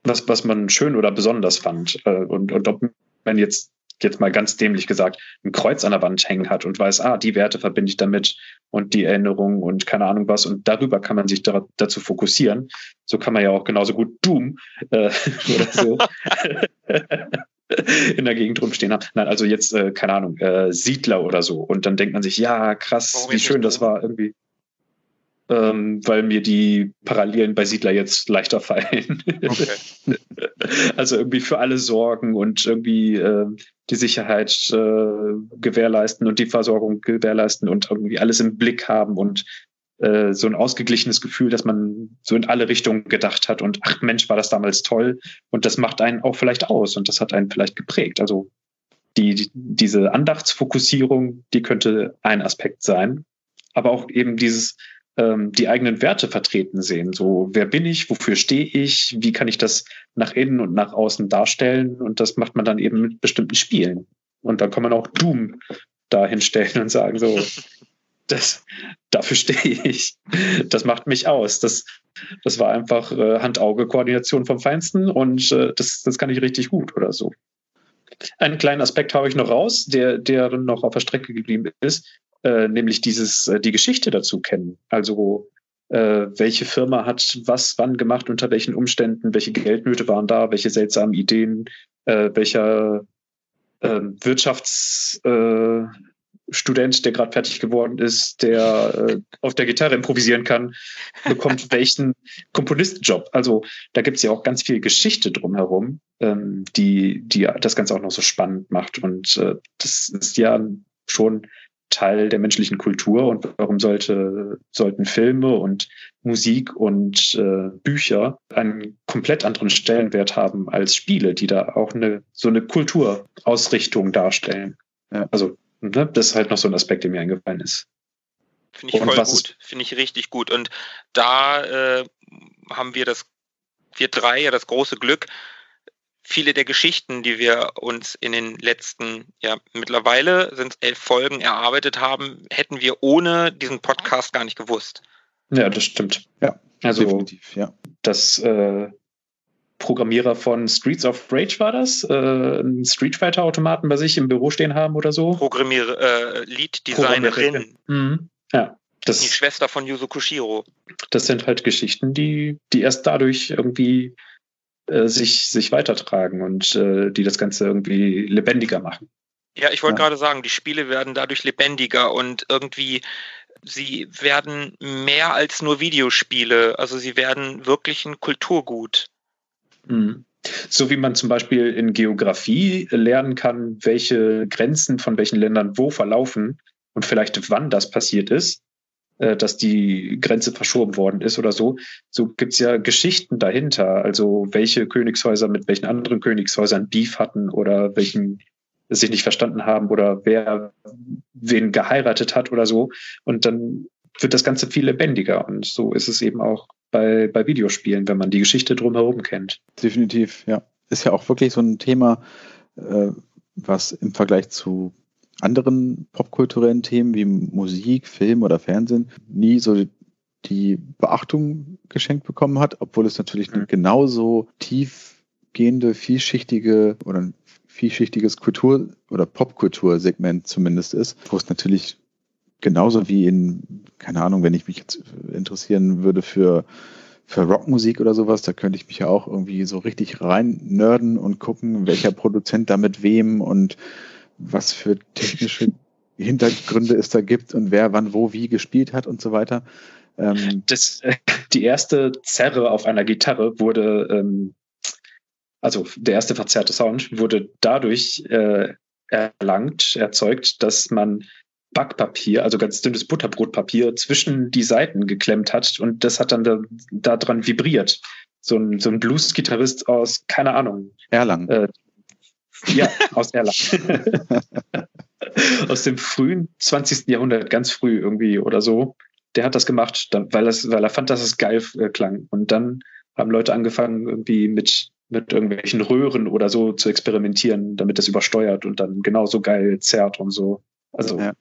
Speaker 2: was, was man schön oder besonders fand. Äh, und, und ob man jetzt, jetzt mal ganz dämlich gesagt, ein Kreuz an der Wand hängen hat und weiß, ah, die Werte verbinde ich damit und die Erinnerung und keine Ahnung was. Und darüber kann man sich da, dazu fokussieren. So kann man ja auch genauso gut Doom äh, oder so in der Gegend rumstehen haben. Nein, also jetzt, äh, keine Ahnung, äh, Siedler oder so. Und dann denkt man sich, ja, krass, Warum wie schön das war irgendwie. Ähm, weil mir die Parallelen bei Siedler jetzt leichter fallen. Okay. also irgendwie für alle sorgen und irgendwie äh, die Sicherheit äh, gewährleisten und die Versorgung gewährleisten und irgendwie alles im Blick haben und äh, so ein ausgeglichenes Gefühl, dass man so in alle Richtungen gedacht hat und ach Mensch, war das damals toll und das macht einen auch vielleicht aus und das hat einen vielleicht geprägt. Also die, die, diese Andachtsfokussierung, die könnte ein Aspekt sein, aber auch eben dieses ähm, die eigenen Werte vertreten sehen. So, wer bin ich, wofür stehe ich, wie kann ich das nach innen und nach außen darstellen und das macht man dann eben mit bestimmten Spielen. Und dann kann man auch Doom dahinstellen und sagen so, das, dafür stehe ich. Das macht mich aus. Das, das war einfach äh, Hand-Auge-Koordination vom Feinsten und äh, das, das kann ich richtig gut oder so. Einen kleinen Aspekt habe ich noch raus, der, der noch auf der Strecke geblieben ist, äh, nämlich dieses, äh, die Geschichte dazu kennen. Also äh, welche Firma hat was wann gemacht, unter welchen Umständen, welche Geldnöte waren da, welche seltsamen Ideen, äh, welcher äh, Wirtschafts äh, Student, der gerade fertig geworden ist, der äh, auf der Gitarre improvisieren kann, bekommt welchen Komponistenjob. Also da gibt es ja auch ganz viel Geschichte drumherum, ähm, die, die das Ganze auch noch so spannend macht. Und äh, das ist ja schon Teil der menschlichen Kultur und warum sollte, sollten Filme und Musik und äh, Bücher einen komplett anderen Stellenwert haben als Spiele, die da auch eine so eine Kulturausrichtung darstellen. Ja, also? Das ist halt noch so ein Aspekt, der mir eingefallen ist.
Speaker 4: Finde ich voll gut, finde ich richtig gut. Und da äh, haben wir das, wir drei ja das große Glück, viele der Geschichten, die wir uns in den letzten, ja, mittlerweile sind es elf Folgen erarbeitet haben, hätten wir ohne diesen Podcast gar nicht gewusst.
Speaker 2: Ja, das stimmt. Ja, also definitiv, ja. Das äh, Programmierer von Streets of Rage war das, äh, einen Street Fighter Automaten bei sich im Büro stehen haben oder so.
Speaker 4: Programmierer, äh, Lead Designerin.
Speaker 2: Mhm. Ja.
Speaker 4: Das, die Schwester von Yuzo Koshiro.
Speaker 2: Das sind halt Geschichten, die, die erst dadurch irgendwie äh, sich, sich weitertragen und äh, die das Ganze irgendwie lebendiger machen.
Speaker 4: Ja, ich wollte ja. gerade sagen, die Spiele werden dadurch lebendiger und irgendwie sie werden mehr als nur Videospiele. Also sie werden wirklich ein Kulturgut.
Speaker 2: Mhm. So wie man zum Beispiel in Geografie lernen kann, welche Grenzen von welchen Ländern wo verlaufen und vielleicht wann das passiert ist, äh, dass die Grenze verschoben worden ist oder so. So gibt's ja Geschichten dahinter, also welche Königshäuser mit welchen anderen Königshäusern Beef hatten oder welchen sich nicht verstanden haben oder wer wen geheiratet hat oder so. Und dann wird das Ganze viel lebendiger. Und so ist es eben auch bei, bei Videospielen, wenn man die Geschichte drumherum kennt.
Speaker 1: Definitiv, ja. Ist ja auch wirklich so ein Thema, äh, was im Vergleich zu anderen popkulturellen Themen wie Musik, Film oder Fernsehen nie so die Beachtung geschenkt bekommen hat, obwohl es natürlich mhm. genauso tiefgehende, vielschichtige oder ein vielschichtiges Kultur- oder Popkultursegment zumindest ist, wo es natürlich genauso wie in, keine Ahnung, wenn ich mich jetzt interessieren würde für, für Rockmusik oder sowas, da könnte ich mich ja auch irgendwie so richtig rein nerden und gucken, welcher Produzent da mit wem und was für technische Hintergründe es da gibt und wer wann wo wie gespielt hat und so weiter.
Speaker 2: Ähm, das, äh, die erste Zerre auf einer Gitarre wurde, ähm, also der erste verzerrte Sound wurde dadurch äh, erlangt, erzeugt, dass man Backpapier, also ganz dünnes Butterbrotpapier, zwischen die Seiten geklemmt hat und das hat dann da, da dran vibriert. So ein, so ein Blues-Gitarrist aus, keine Ahnung.
Speaker 1: Erlangen. Äh,
Speaker 2: ja, aus Erlangen. aus dem frühen 20. Jahrhundert, ganz früh irgendwie oder so. Der hat das gemacht, weil, das, weil er fand, dass es geil äh, klang. Und dann haben Leute angefangen, irgendwie mit, mit irgendwelchen Röhren oder so zu experimentieren, damit das übersteuert und dann genauso geil zerrt und so. Also ja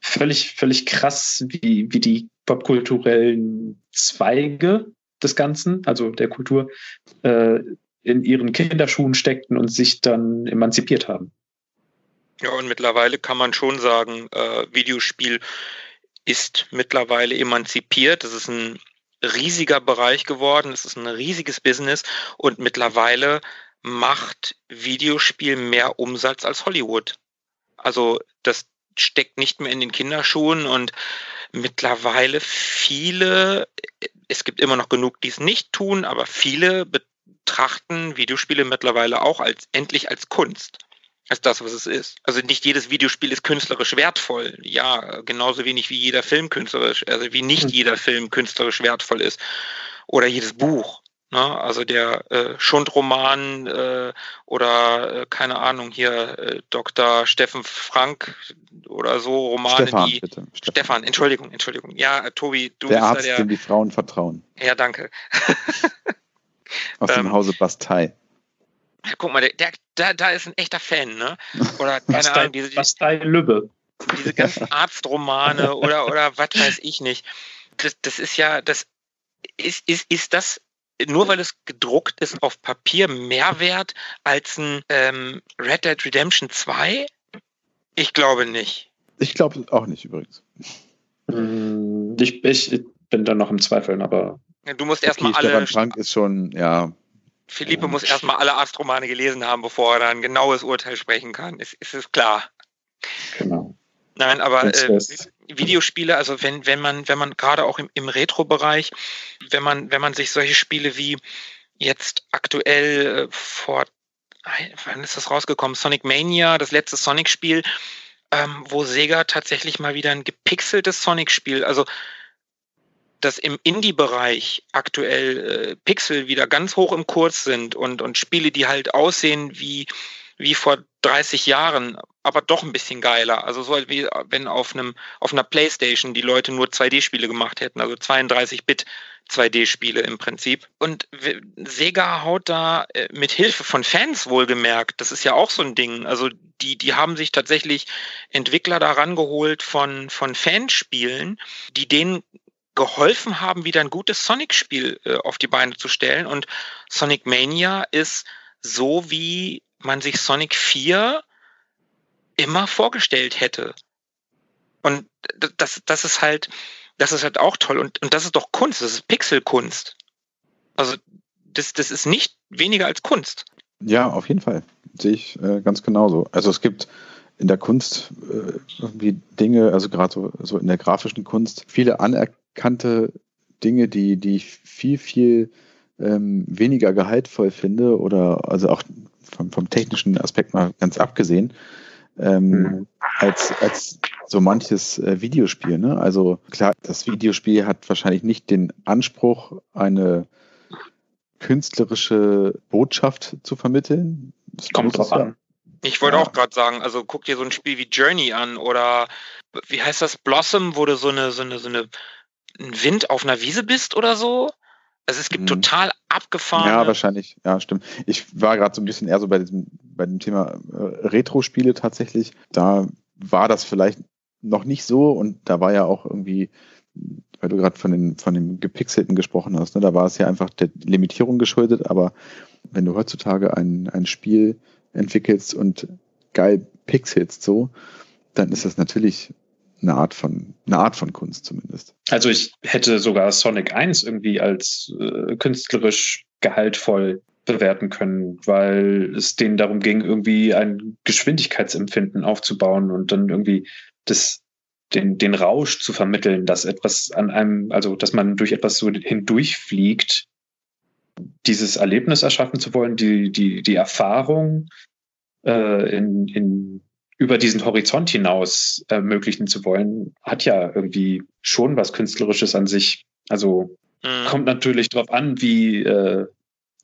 Speaker 2: völlig, völlig krass, wie, wie die popkulturellen Zweige des Ganzen, also der Kultur, äh, in ihren Kinderschuhen steckten und sich dann emanzipiert haben.
Speaker 4: Ja, und mittlerweile kann man schon sagen, äh, Videospiel ist mittlerweile emanzipiert. Das ist ein riesiger Bereich geworden, es ist ein riesiges Business und mittlerweile macht Videospiel mehr Umsatz als Hollywood. Also das steckt nicht mehr in den Kinderschuhen und mittlerweile viele, es gibt immer noch genug, die es nicht tun, aber viele betrachten Videospiele mittlerweile auch als endlich als Kunst. Als das, was es ist. Also nicht jedes Videospiel ist künstlerisch wertvoll. Ja, genauso wenig wie jeder Film künstlerisch, also wie nicht hm. jeder Film künstlerisch wertvoll ist. Oder jedes Buch. Ne? Also der äh, Schundroman äh, oder äh, keine Ahnung hier äh, Dr. Steffen Frank oder so Romane,
Speaker 1: Stefan,
Speaker 4: die
Speaker 1: bitte.
Speaker 4: Stefan. Stefan, Entschuldigung, Entschuldigung. Ja, äh, Tobi,
Speaker 1: du der bist Arzt, da der dem die Frauen vertrauen.
Speaker 4: Ja, danke.
Speaker 1: Aus dem ähm, Hause Bastei.
Speaker 4: Guck mal, der, der, da, ist ein echter Fan, ne? Oder keine
Speaker 2: Bastei,
Speaker 4: Ahnung, diese,
Speaker 2: Bastei Lübbe.
Speaker 4: Diese ganzen Arztromane oder, oder was weiß ich nicht. Das, das ist ja, das ist, ist, ist das nur weil es gedruckt ist auf Papier mehr wert als ein ähm, Red Dead Redemption 2? Ich glaube nicht.
Speaker 1: Ich glaube auch nicht übrigens.
Speaker 2: Hm, ich, ich bin da noch im Zweifeln, aber.
Speaker 4: Du musst okay, erstmal alle.
Speaker 1: Stefan Frank ist schon, ja.
Speaker 4: Philippe muss erstmal alle Astromane gelesen haben, bevor er dann ein genaues Urteil sprechen kann. Ist, ist es klar.
Speaker 2: Genau.
Speaker 4: Nein, aber äh, Videospiele, also wenn, wenn man, wenn man gerade auch im, im Retro-Bereich, wenn man, wenn man sich solche Spiele wie jetzt aktuell äh, vor, wann ist das rausgekommen? Sonic Mania, das letzte Sonic-Spiel, ähm, wo Sega tatsächlich mal wieder ein gepixeltes Sonic-Spiel, also dass im Indie-Bereich aktuell äh, Pixel wieder ganz hoch im Kurs sind und, und Spiele, die halt aussehen wie, wie vor 30 Jahren, aber doch ein bisschen geiler. Also so wie wenn auf einem auf einer Playstation die Leute nur 2D-Spiele gemacht hätten, also 32-Bit 2D-Spiele im Prinzip. Und Sega haut da äh, mit Hilfe von Fans wohlgemerkt, das ist ja auch so ein Ding. Also die, die haben sich tatsächlich Entwickler daran geholt von, von Fanspielen, die denen geholfen haben, wieder ein gutes Sonic-Spiel äh, auf die Beine zu stellen. Und Sonic Mania ist so wie man sich Sonic 4 immer vorgestellt hätte. Und das, das ist halt, das ist halt auch toll. Und, und das ist doch Kunst, das ist Pixelkunst. Also das, das ist nicht weniger als Kunst.
Speaker 1: Ja, auf jeden Fall. Sehe ich äh, ganz genauso. Also es gibt in der Kunst äh, irgendwie Dinge, also gerade so, so in der grafischen Kunst, viele anerkannte Dinge, die, die viel, viel ähm, weniger gehaltvoll finde oder also auch vom, vom technischen Aspekt mal ganz abgesehen, ähm, mhm. als, als so manches äh, Videospiel. Ne? Also klar, das Videospiel hat wahrscheinlich nicht den Anspruch, eine künstlerische Botschaft zu vermitteln.
Speaker 2: Das kommt drauf an.
Speaker 4: Ich wollte ja. auch gerade sagen, also guck dir so ein Spiel wie Journey an oder wie heißt das, Blossom, wo du so eine, so eine, so eine ein Wind auf einer Wiese bist oder so. Also es gibt mhm. total abgefahren.
Speaker 1: Ja, wahrscheinlich. Ja, stimmt. Ich war gerade so ein bisschen eher so bei diesem, bei dem Thema äh, Retro-Spiele tatsächlich. Da war das vielleicht noch nicht so und da war ja auch irgendwie, weil du gerade von den, von dem Gepixelten gesprochen hast, ne, da war es ja einfach der Limitierung geschuldet, aber wenn du heutzutage ein, ein Spiel entwickelst und geil pixelst so, dann ist das natürlich eine Art von, eine Art von Kunst zumindest.
Speaker 2: Also ich hätte sogar Sonic 1 irgendwie als äh, künstlerisch gehaltvoll bewerten können, weil es denen darum ging, irgendwie ein Geschwindigkeitsempfinden aufzubauen und dann irgendwie das, den, den Rausch zu vermitteln, dass etwas an einem, also dass man durch etwas so hindurchfliegt, dieses Erlebnis erschaffen zu wollen, die, die, die Erfahrung äh, in, in, über diesen Horizont hinaus ermöglichen zu wollen, hat ja irgendwie schon was Künstlerisches an sich. Also mhm. kommt natürlich darauf an, wie, äh,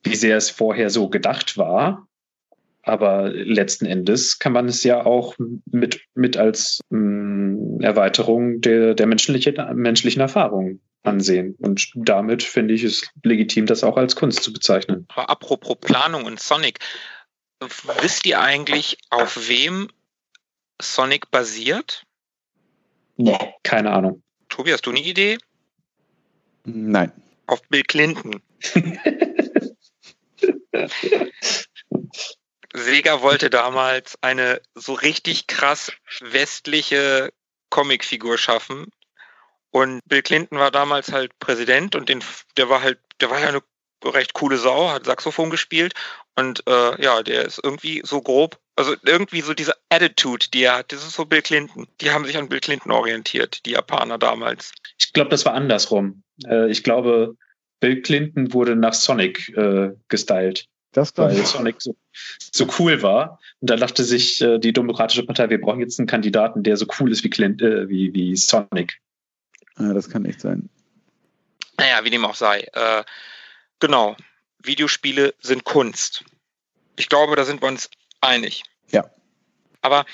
Speaker 2: wie sehr es vorher so gedacht war. Aber letzten Endes kann man es ja auch mit, mit als mh, mm, Erweiterung der, der menschliche, menschlichen Erfahrung ansehen. Und damit finde ich es legitim, das auch als Kunst zu bezeichnen.
Speaker 4: Aber apropos Planung und Sonic, wisst ihr eigentlich, auf wem Sonic basiert?
Speaker 2: Nee, keine Ahnung.
Speaker 4: Tobi, hast du eine Idee?
Speaker 1: Nein.
Speaker 4: Auf Bill Clinton. Sega wollte damals eine so richtig krass westliche Comicfigur schaffen. Und Bill Clinton war damals halt Präsident und den, der war halt, der war ja eine recht coole Sau, hat Saxophon gespielt und äh, ja, der ist irgendwie so grob, also irgendwie so diese Attitude, die er hat, das ist so Bill Clinton. Die haben sich an Bill Clinton orientiert, die Japaner damals.
Speaker 2: Ich glaube, das war andersrum. Äh, ich glaube, Bill Clinton wurde nach Sonic äh, gestylt. Das weil Sonic so, so, cool war. Und da dachte sich äh, die Demokratische Partei, wir brauchen jetzt einen Kandidaten, der so cool ist wie, Clint, äh, wie, wie Sonic.
Speaker 1: Ja, das kann echt sein.
Speaker 4: Naja, wie dem auch sei. Äh, genau. Videospiele sind Kunst. Ich glaube, da sind wir uns einig.
Speaker 1: Ja.
Speaker 4: Aber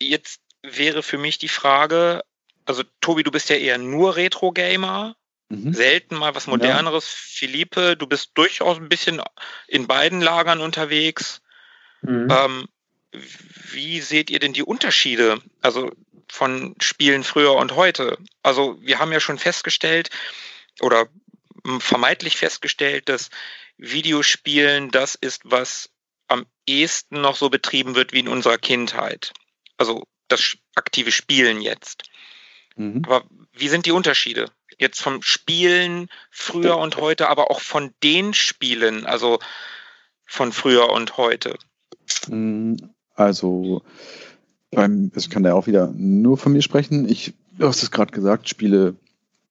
Speaker 4: jetzt wäre für mich die Frage, also Tobi, du bist ja eher nur Retro-Gamer. Mhm. Selten mal was Moderneres. Ja. Philippe, du bist durchaus ein bisschen in beiden Lagern unterwegs. Mhm. Ähm, wie seht ihr denn die Unterschiede, also von Spielen früher und heute? Also wir haben ja schon festgestellt oder vermeintlich festgestellt, dass Videospielen das ist, was am ehesten noch so betrieben wird wie in unserer Kindheit. Also das aktive Spielen jetzt. Mhm. Aber wie sind die Unterschiede? Jetzt vom Spielen früher und heute, aber auch von den Spielen, also von früher und heute.
Speaker 1: Mm, also, beim, ich kann da auch wieder nur von mir sprechen. Ich, du hast es gerade gesagt, spiele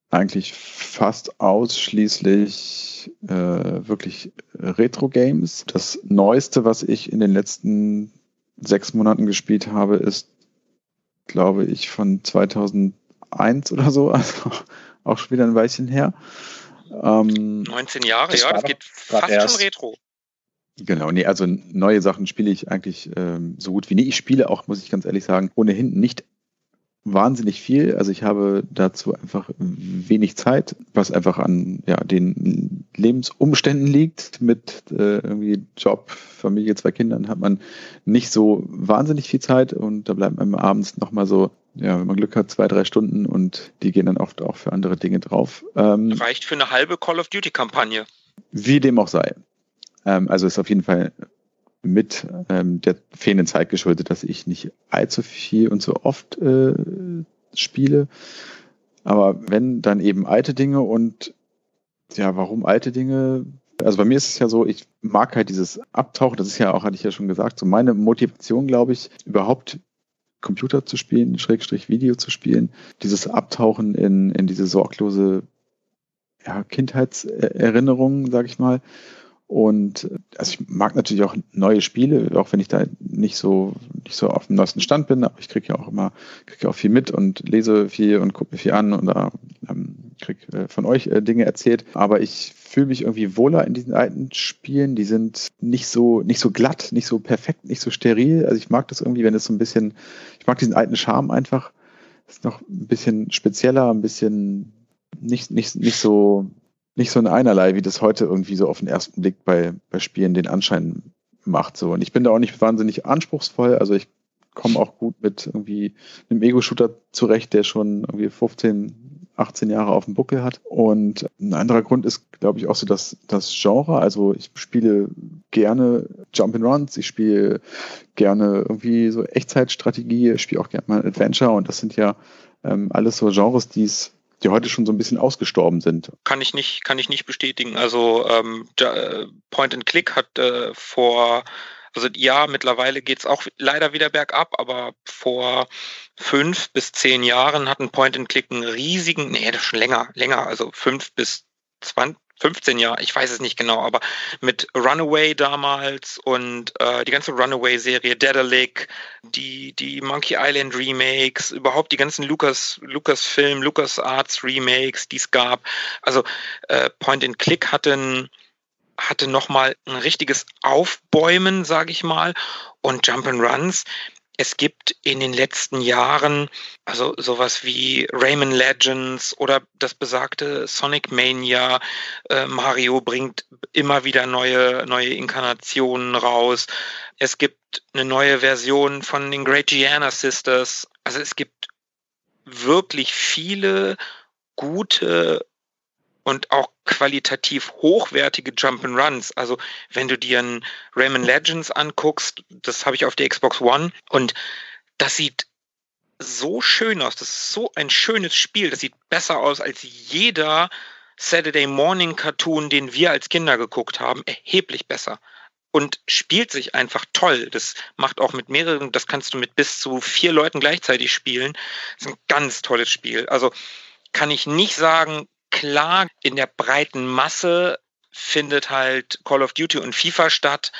Speaker 1: eigentlich fast ausschließlich äh, wirklich Retro-Games. Das Neueste, was ich in den letzten sechs Monaten gespielt habe, ist, glaube ich, von 2001 oder so. Also auch schon wieder ein Weilchen her.
Speaker 4: Ähm, 19 Jahre, ja, das geht fast erst. schon retro.
Speaker 1: Genau, nee, also neue Sachen spiele ich eigentlich ähm, so gut wie nie. Ich spiele auch, muss ich ganz ehrlich sagen, ohnehin nicht wahnsinnig viel. Also ich habe dazu einfach wenig Zeit, was einfach an ja, den Lebensumständen liegt. Mit äh, irgendwie Job, Familie, zwei Kindern hat man nicht so wahnsinnig viel Zeit und da bleibt man abends nochmal so ja, wenn man Glück hat, zwei, drei Stunden und die gehen dann oft auch für andere Dinge drauf.
Speaker 4: Ähm, Reicht für eine halbe Call of Duty-Kampagne.
Speaker 1: Wie dem auch sei. Ähm, also ist auf jeden Fall mit ähm, der fehlenden Zeit geschuldet, dass ich nicht allzu viel und so oft äh, spiele. Aber wenn, dann eben alte Dinge und ja, warum alte Dinge? Also bei mir ist es ja so, ich mag halt dieses Abtauchen, das ist ja auch, hatte ich ja schon gesagt, so meine Motivation, glaube ich, überhaupt Computer zu spielen, Schrägstrich Video zu spielen, dieses Abtauchen in, in diese sorglose ja, Kindheitserinnerungen, sag ich mal. Und also ich mag natürlich auch neue Spiele, auch wenn ich da nicht so nicht so auf dem neuesten Stand bin, aber ich kriege ja auch immer kriege ja auch viel mit und lese viel und gucke mir viel an und da ähm, krieg äh, von euch äh, Dinge erzählt. Aber ich fühle mich irgendwie wohler in diesen alten Spielen. Die sind nicht so, nicht so glatt, nicht so perfekt, nicht so steril. Also ich mag das irgendwie, wenn es so ein bisschen, ich mag diesen alten Charme einfach. Ist noch ein bisschen spezieller, ein bisschen nicht, nicht, nicht so, nicht so ein Einerlei, wie das heute irgendwie so auf den ersten Blick bei, bei Spielen den Anschein macht. So. Und ich bin da auch nicht wahnsinnig anspruchsvoll. Also ich komme auch gut mit irgendwie einem Ego-Shooter zurecht, der schon irgendwie 15, 18 Jahre auf dem Buckel hat. Und ein anderer Grund ist, glaube ich, auch so das, das Genre. Also ich spiele gerne Jump-and-Runs, ich spiele gerne irgendwie so Echtzeitstrategie, ich spiele auch gerne mal Adventure und das sind ja ähm, alles so Genres, die es die heute schon so ein bisschen ausgestorben sind.
Speaker 4: Kann ich nicht, kann ich nicht bestätigen. Also ähm, Point and Click hat äh, vor also ja, mittlerweile geht's auch leider wieder bergab, aber vor fünf bis zehn Jahren hatten Point and Click einen riesigen, nee, das ist schon länger, länger, also fünf bis 20, 15 Jahre, ich weiß es nicht genau, aber mit Runaway damals und äh, die ganze Runaway-Serie, Dedalic, die, die Monkey Island Remakes, überhaupt die ganzen Lucas, Lucasfilm, LucasArts Remakes, die es gab. Also äh, Point and Click hatten hatte nochmal ein richtiges Aufbäumen, sage ich mal, und Jump and Runs. Es gibt in den letzten Jahren also sowas wie Rayman Legends oder das besagte Sonic Mania. Äh, Mario bringt immer wieder neue, neue Inkarnationen raus. Es gibt eine neue Version von den Great Gianna Sisters. Also es gibt wirklich viele gute und auch qualitativ hochwertige Jump'n'Runs. Also wenn du dir ein Rayman Legends anguckst, das habe ich auf der Xbox One und das sieht so schön aus. Das ist so ein schönes Spiel. Das sieht besser aus als jeder Saturday Morning Cartoon, den wir als Kinder geguckt haben. Erheblich besser. Und spielt sich einfach toll. Das macht auch mit mehreren, das kannst du mit bis zu vier Leuten gleichzeitig spielen. Das ist ein ganz tolles Spiel. Also kann ich nicht sagen, klar, in der breiten Masse findet halt Call of Duty und FIFA statt,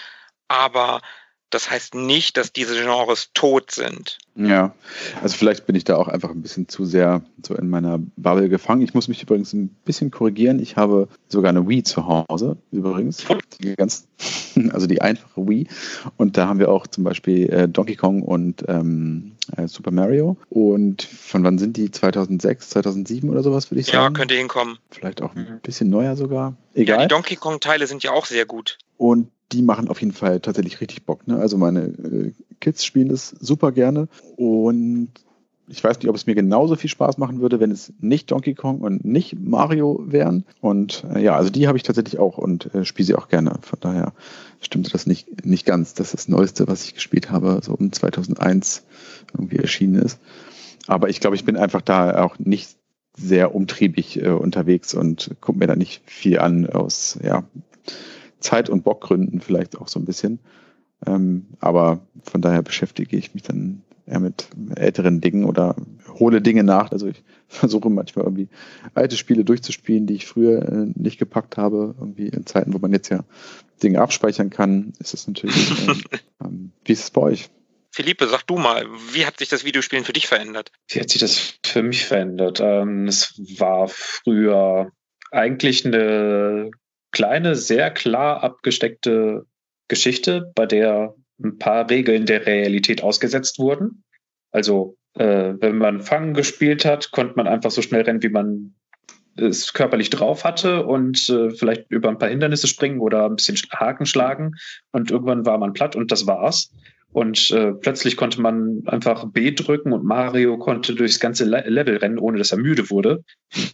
Speaker 4: aber das heißt nicht, dass diese Genres tot sind.
Speaker 1: Ja, also vielleicht bin ich da auch einfach ein bisschen zu sehr so in meiner Bubble gefangen. Ich muss mich übrigens ein bisschen korrigieren. Ich habe sogar eine Wii zu Hause, übrigens. Die ganz, also die einfache Wii. Und da haben wir auch zum Beispiel äh, Donkey Kong und ähm, äh, Super Mario. Und von wann sind die? 2006, 2007 oder sowas, würde ich sagen?
Speaker 4: Ja, könnte hinkommen.
Speaker 1: Vielleicht auch ein bisschen neuer sogar. Egal.
Speaker 4: Ja, die Donkey Kong-Teile sind ja auch sehr gut.
Speaker 1: Und die machen auf jeden Fall tatsächlich richtig Bock. Ne? Also meine äh, Kids spielen das super gerne und ich weiß nicht, ob es mir genauso viel Spaß machen würde, wenn es nicht Donkey Kong und nicht Mario wären. Und äh, ja, also die habe ich tatsächlich auch und äh, spiele sie auch gerne. Von daher stimmt das nicht, nicht ganz. Das ist das Neueste, was ich gespielt habe, so um 2001 irgendwie erschienen ist. Aber ich glaube, ich bin einfach da auch nicht sehr umtriebig äh, unterwegs und gucke mir da nicht viel an aus ja, Zeit- und Bockgründen vielleicht auch so ein bisschen. Ähm, aber von daher beschäftige ich mich dann eher mit älteren Dingen oder hole Dinge nach. Also ich versuche manchmal irgendwie alte Spiele durchzuspielen, die ich früher äh, nicht gepackt habe. Irgendwie in Zeiten, wo man jetzt ja Dinge abspeichern kann, ist es natürlich. Ähm, ähm, wie ist es bei euch?
Speaker 4: Philippe, sag du mal, wie hat sich das Videospielen für dich verändert?
Speaker 2: Wie hat sich das für mich verändert? Ähm, es war früher eigentlich eine kleine, sehr klar abgesteckte Geschichte, bei der ein paar Regeln der Realität ausgesetzt wurden. Also äh, wenn man Fangen gespielt hat, konnte man einfach so schnell rennen, wie man es körperlich drauf hatte und äh, vielleicht über ein paar Hindernisse springen oder ein bisschen Haken schlagen und irgendwann war man platt und das war's. Und äh, plötzlich konnte man einfach B drücken und Mario konnte durchs ganze Level rennen, ohne dass er müde wurde.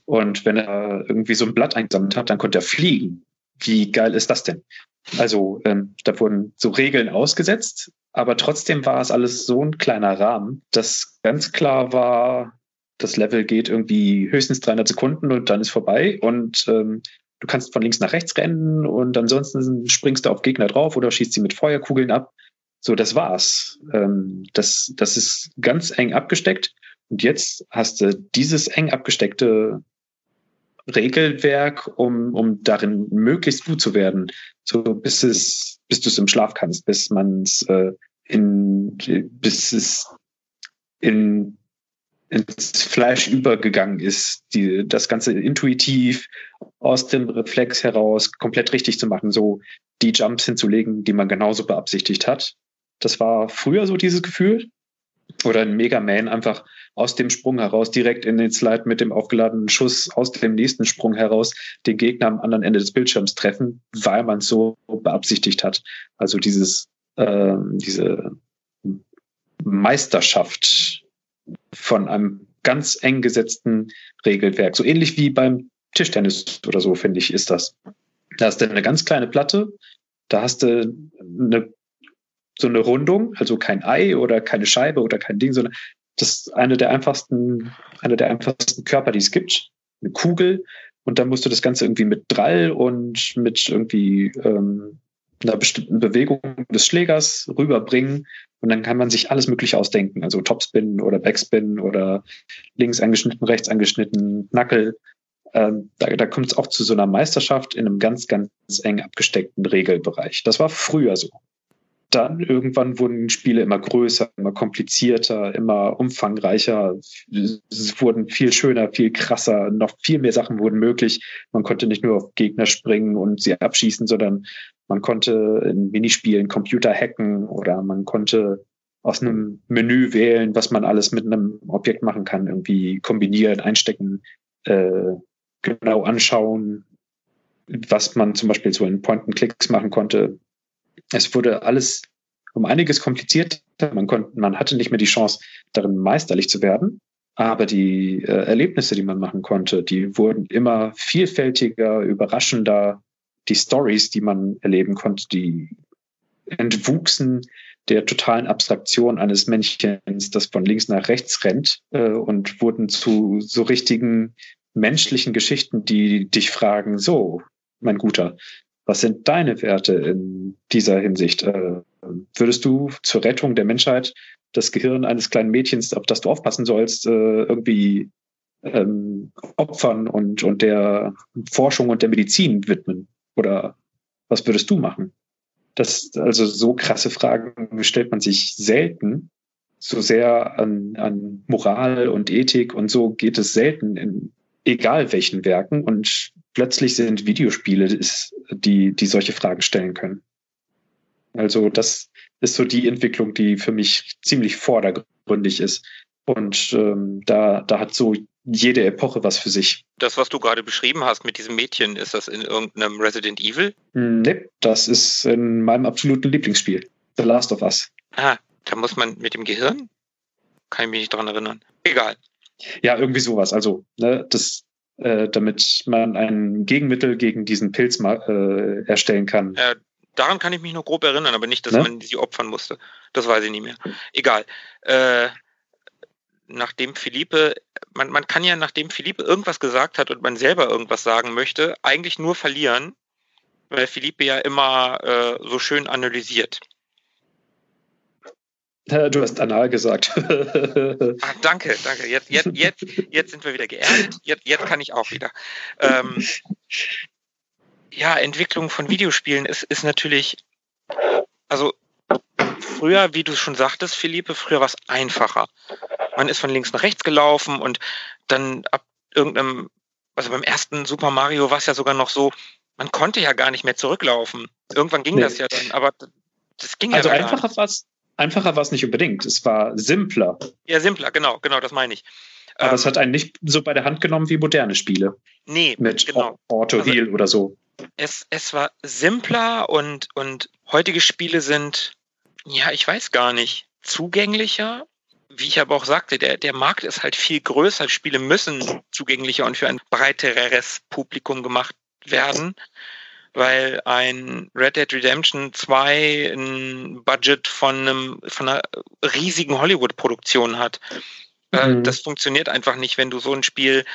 Speaker 2: Und wenn er irgendwie so ein Blatt eingesammelt hat, dann konnte er fliegen. Wie geil ist das denn? Also ähm, da wurden so Regeln ausgesetzt, aber trotzdem war es alles so ein kleiner Rahmen, dass ganz klar war, das Level geht irgendwie höchstens 300 Sekunden und dann ist vorbei und ähm, du kannst von links nach rechts rennen und ansonsten springst du auf Gegner drauf oder schießt sie mit Feuerkugeln ab. So, das war's. Ähm, das, das ist ganz eng abgesteckt. Und jetzt hast du dieses eng abgesteckte Regelwerk, um, um darin möglichst gut zu werden, so bis es, bis du es im Schlaf kannst, bis man es äh, in, bis es in ins Fleisch übergegangen ist, die, das Ganze intuitiv aus dem Reflex heraus komplett richtig zu machen, so die Jumps hinzulegen, die man genauso beabsichtigt hat. Das war früher so dieses Gefühl. Oder ein Mega Man einfach aus dem Sprung heraus direkt in den Slide mit dem aufgeladenen Schuss aus dem nächsten Sprung heraus den Gegner am anderen Ende des Bildschirms treffen, weil man es so beabsichtigt hat. Also dieses, äh, diese Meisterschaft von einem ganz eng gesetzten Regelwerk. So ähnlich wie beim Tischtennis oder so, finde ich, ist das. Da hast du eine ganz kleine Platte, da hast du eine, so eine Rundung, also kein Ei oder keine Scheibe oder kein Ding, sondern das ist eine der einfachsten, eine der einfachsten Körper, die es gibt. eine Kugel und dann musst du das Ganze irgendwie mit Drall und mit irgendwie ähm, einer bestimmten Bewegung des Schlägers rüberbringen und dann kann man sich alles Mögliche ausdenken, also Topspin oder Backspin oder links angeschnitten, rechts angeschnitten, Knuckle. Ähm, da da kommt es auch zu so einer Meisterschaft in einem ganz, ganz eng abgesteckten Regelbereich. Das war früher so dann irgendwann wurden Spiele immer größer, immer komplizierter, immer umfangreicher. Es wurden viel schöner, viel krasser, noch viel mehr Sachen wurden möglich. Man konnte nicht nur auf Gegner springen und sie abschießen, sondern man konnte in Minispielen Computer hacken oder man konnte aus einem Menü wählen, was man alles mit einem Objekt machen kann, irgendwie kombinieren, einstecken, äh, genau anschauen, was man zum Beispiel so in Point-and-Clicks machen konnte, es wurde alles um einiges komplizierter. Man, konnte, man hatte nicht mehr die Chance, darin meisterlich zu werden. Aber die äh, Erlebnisse, die man machen konnte, die wurden immer vielfältiger, überraschender. Die Stories, die man erleben konnte, die entwuchsen der totalen Abstraktion eines Männchens, das von links nach rechts rennt äh, und wurden zu so richtigen menschlichen Geschichten, die dich fragen, so, mein Guter, was sind deine Werte in dieser Hinsicht? Äh, würdest du zur Rettung der Menschheit das Gehirn eines kleinen Mädchens, auf das du aufpassen sollst, äh, irgendwie ähm, opfern und, und der Forschung und der Medizin widmen? Oder was würdest du machen? Das, also so krasse Fragen stellt man sich selten. So sehr an, an Moral und Ethik und so geht es selten in egal welchen Werken. Und plötzlich sind Videospiele, die, die solche Fragen stellen können. Also das ist so die Entwicklung, die für mich ziemlich vordergründig ist. Und ähm, da, da hat so jede Epoche was für sich.
Speaker 4: Das, was du gerade beschrieben hast mit diesem Mädchen, ist das in irgendeinem Resident Evil?
Speaker 2: Nee, das ist in meinem absoluten Lieblingsspiel, The Last of Us.
Speaker 4: Ah, da muss man mit dem Gehirn? Kann ich mich nicht dran erinnern. Egal.
Speaker 2: Ja, irgendwie sowas. Also, ne, das, äh, damit man ein Gegenmittel gegen diesen Pilz äh, erstellen kann.
Speaker 4: Äh, daran kann ich mich noch grob erinnern, aber nicht, dass ne? man sie opfern musste. Das weiß ich nicht mehr. Egal. Äh, nachdem Philippe, man, man kann ja, nachdem Philippe irgendwas gesagt hat und man selber irgendwas sagen möchte, eigentlich nur verlieren, weil Philippe ja immer äh, so schön analysiert.
Speaker 2: Du hast anal gesagt.
Speaker 4: ah, danke, danke. Jetzt, jetzt, jetzt, jetzt sind wir wieder geerdet. Jetzt, jetzt kann ich auch wieder. Ähm, ja, Entwicklung von Videospielen ist, ist natürlich, also früher, wie du schon sagtest, Philippe, früher war es einfacher. Man ist von links nach rechts gelaufen und dann ab irgendeinem, also beim ersten Super Mario war es ja sogar noch so, man konnte ja gar nicht mehr zurücklaufen. Irgendwann ging nee. das ja dann, aber das ging
Speaker 2: also
Speaker 4: ja
Speaker 2: Also einfacher war es Einfacher war es nicht unbedingt. Es war simpler.
Speaker 4: Ja, simpler, genau, genau, das meine ich.
Speaker 2: Aber ähm, es hat einen nicht so bei der Hand genommen wie moderne Spiele.
Speaker 4: Nee,
Speaker 2: mit genau. Auto also, Heal oder so.
Speaker 4: Es, es war simpler und, und heutige Spiele sind, ja, ich weiß gar nicht, zugänglicher. Wie ich aber auch sagte, der, der Markt ist halt viel größer. Spiele müssen zugänglicher und für ein breiteres Publikum gemacht werden weil ein Red Dead Redemption 2 ein Budget von, einem, von einer riesigen Hollywood-Produktion hat. Äh, mhm. Das funktioniert einfach nicht, wenn du so ein Spiel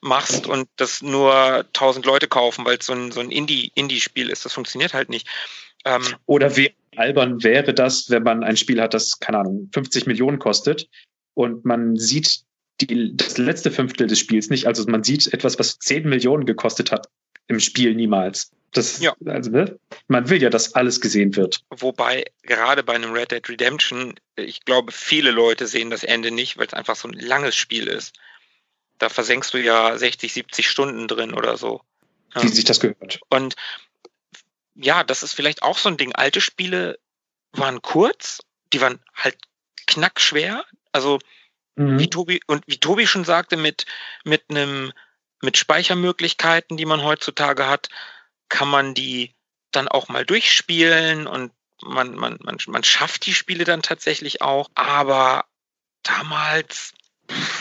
Speaker 4: machst und das nur 1000 Leute kaufen, weil es so ein, so ein Indie-Spiel ist. Das funktioniert halt nicht.
Speaker 2: Ähm, Oder wie albern wäre das, wenn man ein Spiel hat, das, keine Ahnung, 50 Millionen kostet und man sieht die, das letzte Fünftel des Spiels nicht. Also man sieht etwas, was 10 Millionen gekostet hat, im Spiel niemals. Das, ja. also, ne? Man will ja, dass alles gesehen wird.
Speaker 4: Wobei, gerade bei einem Red Dead Redemption, ich glaube, viele Leute sehen das Ende nicht, weil es einfach so ein langes Spiel ist. Da versenkst du ja 60, 70 Stunden drin oder so.
Speaker 2: Wie ja. sich das gehört.
Speaker 4: Und ja, das ist vielleicht auch so ein Ding. Alte Spiele waren kurz, die waren halt knackschwer. Also, mhm. wie Tobi, und wie Tobi schon sagte, mit, mit einem, mit Speichermöglichkeiten, die man heutzutage hat, kann man die dann auch mal durchspielen und man, man, man, man schafft die Spiele dann tatsächlich auch. Aber damals,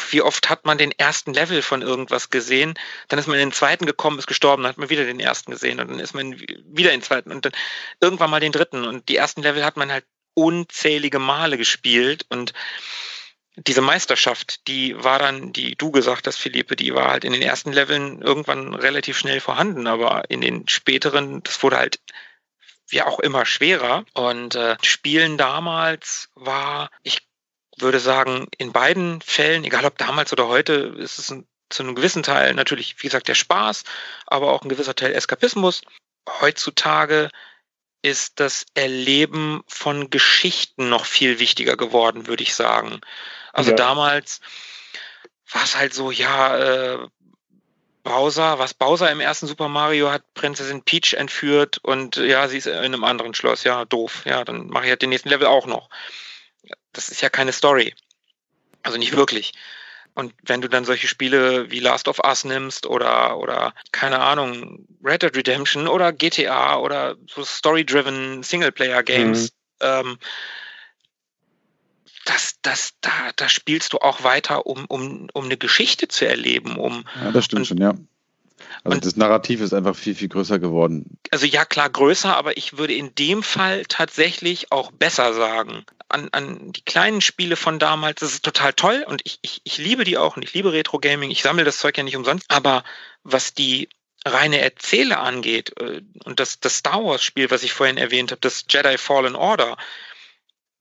Speaker 4: wie oft hat man den ersten Level von irgendwas gesehen? Dann ist man in den zweiten gekommen, ist gestorben, dann hat man wieder den ersten gesehen und dann ist man wieder in den zweiten und dann irgendwann mal den dritten. Und die ersten Level hat man halt unzählige Male gespielt und diese Meisterschaft, die war dann, die du gesagt hast, Philippe, die war halt in den ersten Leveln irgendwann relativ schnell vorhanden, aber in den späteren, das wurde halt ja auch immer schwerer. Und äh, Spielen damals war, ich würde sagen, in beiden Fällen, egal ob damals oder heute, ist es ein, zu einem gewissen Teil natürlich, wie gesagt, der Spaß, aber auch ein gewisser Teil Eskapismus. Heutzutage ist das Erleben von Geschichten noch viel wichtiger geworden, würde ich sagen. Also ja. damals war es halt so, ja, äh, Bowser, was Bowser im ersten Super Mario hat Prinzessin Peach entführt und ja, sie ist in einem anderen Schloss. Ja, doof. Ja, dann mache ich halt den nächsten Level auch noch. Das ist ja keine Story. Also nicht wirklich. Und wenn du dann solche Spiele wie Last of Us nimmst oder, oder keine Ahnung, Red Dead Redemption oder GTA oder so Story-driven Singleplayer-Games, mhm. ähm, das, da, da spielst du auch weiter, um, um, um eine Geschichte zu erleben. Um,
Speaker 1: ja, das stimmt und, schon, ja. Also und, das Narrativ ist einfach viel, viel größer geworden.
Speaker 4: Also ja, klar, größer, aber ich würde in dem Fall tatsächlich auch besser sagen an, an die kleinen Spiele von damals. Das ist total toll und ich, ich, ich liebe die auch und ich liebe Retro Gaming. Ich sammle das Zeug ja nicht umsonst. Aber was die reine Erzähle angeht äh, und das, das Star Wars Spiel, was ich vorhin erwähnt habe, das Jedi Fallen Order,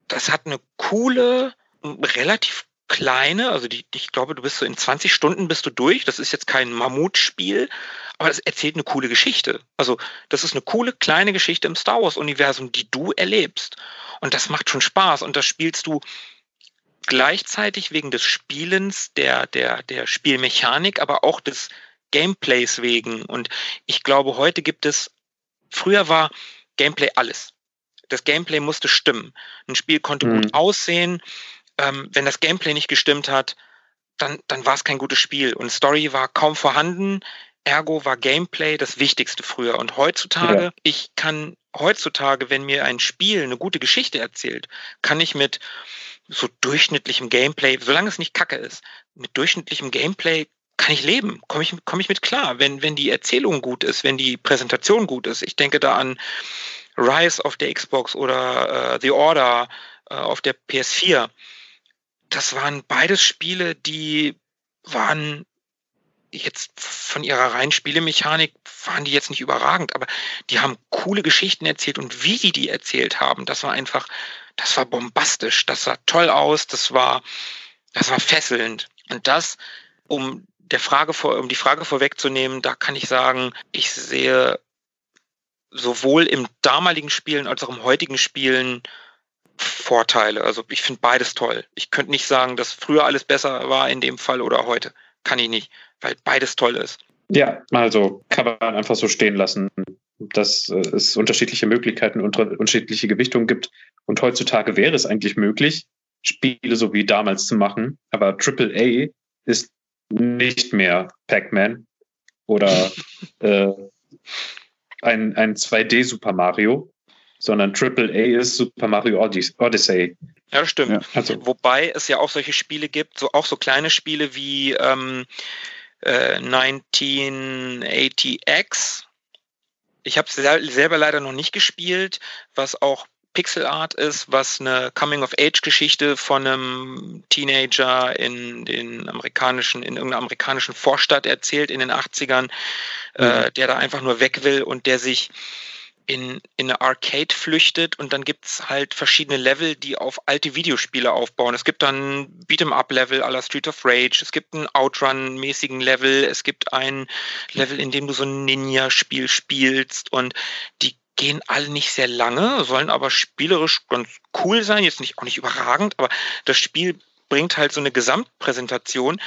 Speaker 4: das hat eine coole, relativ kleine, also die, ich glaube, du bist so in 20 Stunden bist du durch. Das ist jetzt kein Mammutspiel, aber es erzählt eine coole Geschichte. Also das ist eine coole kleine Geschichte im Star Wars Universum, die du erlebst. Und das macht schon Spaß. Und das spielst du gleichzeitig wegen des Spielens, der, der, der Spielmechanik, aber auch des Gameplays wegen. Und ich glaube, heute gibt es, früher war Gameplay alles. Das Gameplay musste stimmen. Ein Spiel konnte mhm. gut aussehen. Ähm, wenn das Gameplay nicht gestimmt hat, dann, dann war es kein gutes Spiel. Und Story war kaum vorhanden. Ergo war Gameplay das Wichtigste früher. Und heutzutage, ja. ich kann heutzutage, wenn mir ein Spiel eine gute Geschichte erzählt, kann ich mit so durchschnittlichem Gameplay, solange es nicht kacke ist, mit durchschnittlichem Gameplay kann ich leben, komme ich, komm ich mit klar. Wenn, wenn die Erzählung gut ist, wenn die Präsentation gut ist. Ich denke da an Rise auf der Xbox oder äh, The Order äh, auf der PS4. Das waren beides Spiele, die waren jetzt von ihrer reinen Spielemechanik waren die jetzt nicht überragend, aber die haben coole Geschichten erzählt und wie die die erzählt haben, das war einfach, das war bombastisch, das sah toll aus, das war, das war fesselnd. Und das, um der Frage vor, um die Frage vorwegzunehmen, da kann ich sagen, ich sehe sowohl im damaligen Spielen als auch im heutigen Spielen Vorteile. Also ich finde beides toll. Ich könnte nicht sagen, dass früher alles besser war in dem Fall oder heute. Kann ich nicht weil beides toll ist.
Speaker 2: Ja, also kann man einfach so stehen lassen, dass äh, es unterschiedliche Möglichkeiten und unterschiedliche Gewichtungen gibt. Und heutzutage wäre es eigentlich möglich, Spiele so wie damals zu machen, aber AAA ist nicht mehr Pac-Man oder äh, ein, ein 2D Super Mario, sondern AAA ist Super Mario Odyssey.
Speaker 4: Ja, das stimmt. Ja, also. Wobei es ja auch solche Spiele gibt, so auch so kleine Spiele wie ähm, 1980X. Äh, ich habe es selber leider noch nicht gespielt, was auch Pixel Art ist, was eine Coming-of-Age-Geschichte von einem Teenager in den amerikanischen, in irgendeiner amerikanischen Vorstadt erzählt in den 80ern, äh, mhm. äh, der da einfach nur weg will und der sich in, in eine Arcade flüchtet und dann gibt es halt verschiedene Level, die auf alte Videospiele aufbauen. Es gibt dann Beat'em-up-Level aller Street of Rage, es gibt einen Outrun-mäßigen Level, es gibt ein Level, in dem du so ein Ninja-Spiel spielst und die gehen alle nicht sehr lange, sollen aber spielerisch ganz cool sein, jetzt nicht auch nicht überragend, aber das Spiel bringt halt so eine Gesamtpräsentation.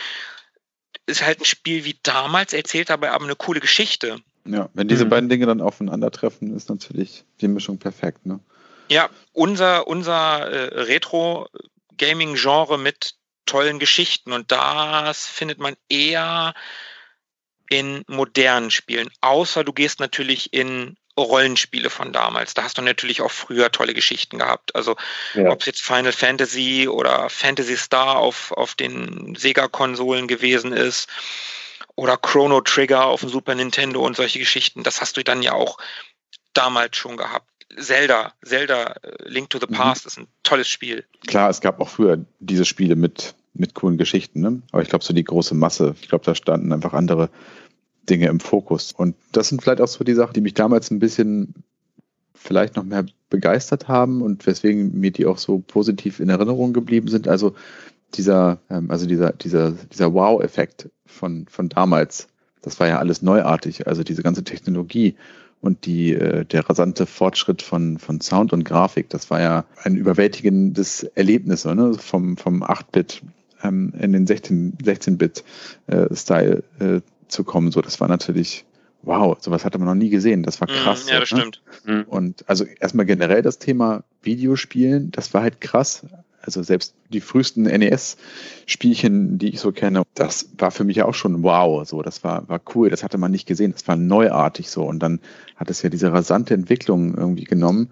Speaker 4: Ist halt ein Spiel wie damals, erzählt dabei aber eine coole Geschichte.
Speaker 1: Ja, wenn diese mhm. beiden Dinge dann aufeinandertreffen, ist natürlich die Mischung perfekt. Ne?
Speaker 4: Ja, unser, unser äh, Retro-Gaming-Genre mit tollen Geschichten und das findet man eher in modernen Spielen, außer du gehst natürlich in Rollenspiele von damals. Da hast du natürlich auch früher tolle Geschichten gehabt. Also ja. ob es jetzt Final Fantasy oder Fantasy Star auf, auf den Sega-Konsolen gewesen ist oder Chrono Trigger auf dem Super Nintendo und solche Geschichten. Das hast du dann ja auch damals schon gehabt. Zelda, Zelda äh, Link to the mhm. Past mhm. ist ein tolles Spiel.
Speaker 1: Klar, es gab auch früher diese Spiele mit mit coolen Geschichten. Ne? Aber ich glaube, so die große Masse, ich glaube, da standen einfach andere Dinge im Fokus. Und das sind vielleicht auch so die Sachen, die mich damals ein bisschen vielleicht noch mehr begeistert haben und weswegen mir die auch so positiv in Erinnerung geblieben sind. Also dieser, ähm, also dieser, dieser, dieser Wow-Effekt von, von damals, das war ja alles neuartig. Also diese ganze Technologie und die, äh, der rasante Fortschritt von, von Sound und Grafik, das war ja ein überwältigendes Erlebnis, ne? vom, vom 8-Bit ähm, in den 16, 16-Bit-Style äh, zu kommen. So, das war natürlich, wow, sowas hatte man noch nie gesehen. Das war mhm, krass.
Speaker 4: Ja, das ne? stimmt.
Speaker 1: Mhm. Und also erstmal generell das Thema Videospielen, das war halt krass. Also selbst die frühesten NES-Spielchen, die ich so kenne, das war für mich auch schon wow. So, das war, war cool. Das hatte man nicht gesehen. Das war neuartig so. Und dann hat es ja diese rasante Entwicklung irgendwie genommen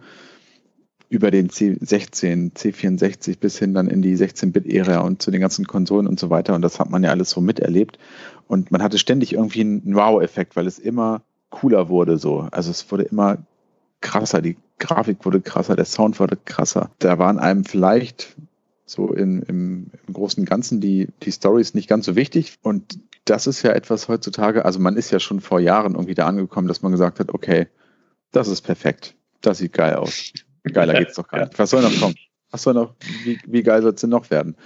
Speaker 1: über den C16, C64 bis hin dann in die 16-Bit-Ära und zu den ganzen Konsolen und so weiter. Und das hat man ja alles so miterlebt. Und man hatte ständig irgendwie einen Wow-Effekt, weil es immer cooler wurde so. Also es wurde immer krasser, die Grafik wurde krasser, der Sound wurde krasser. Da waren einem vielleicht so in, im, im großen Ganzen die, die Stories nicht ganz so wichtig. Und das ist ja etwas heutzutage, also man ist ja schon vor Jahren irgendwie da angekommen, dass man gesagt hat, okay, das ist perfekt. Das sieht geil aus. Geiler geht's doch gar nicht. Was soll noch kommen? Was soll noch, wie, wie geil soll es denn noch werden?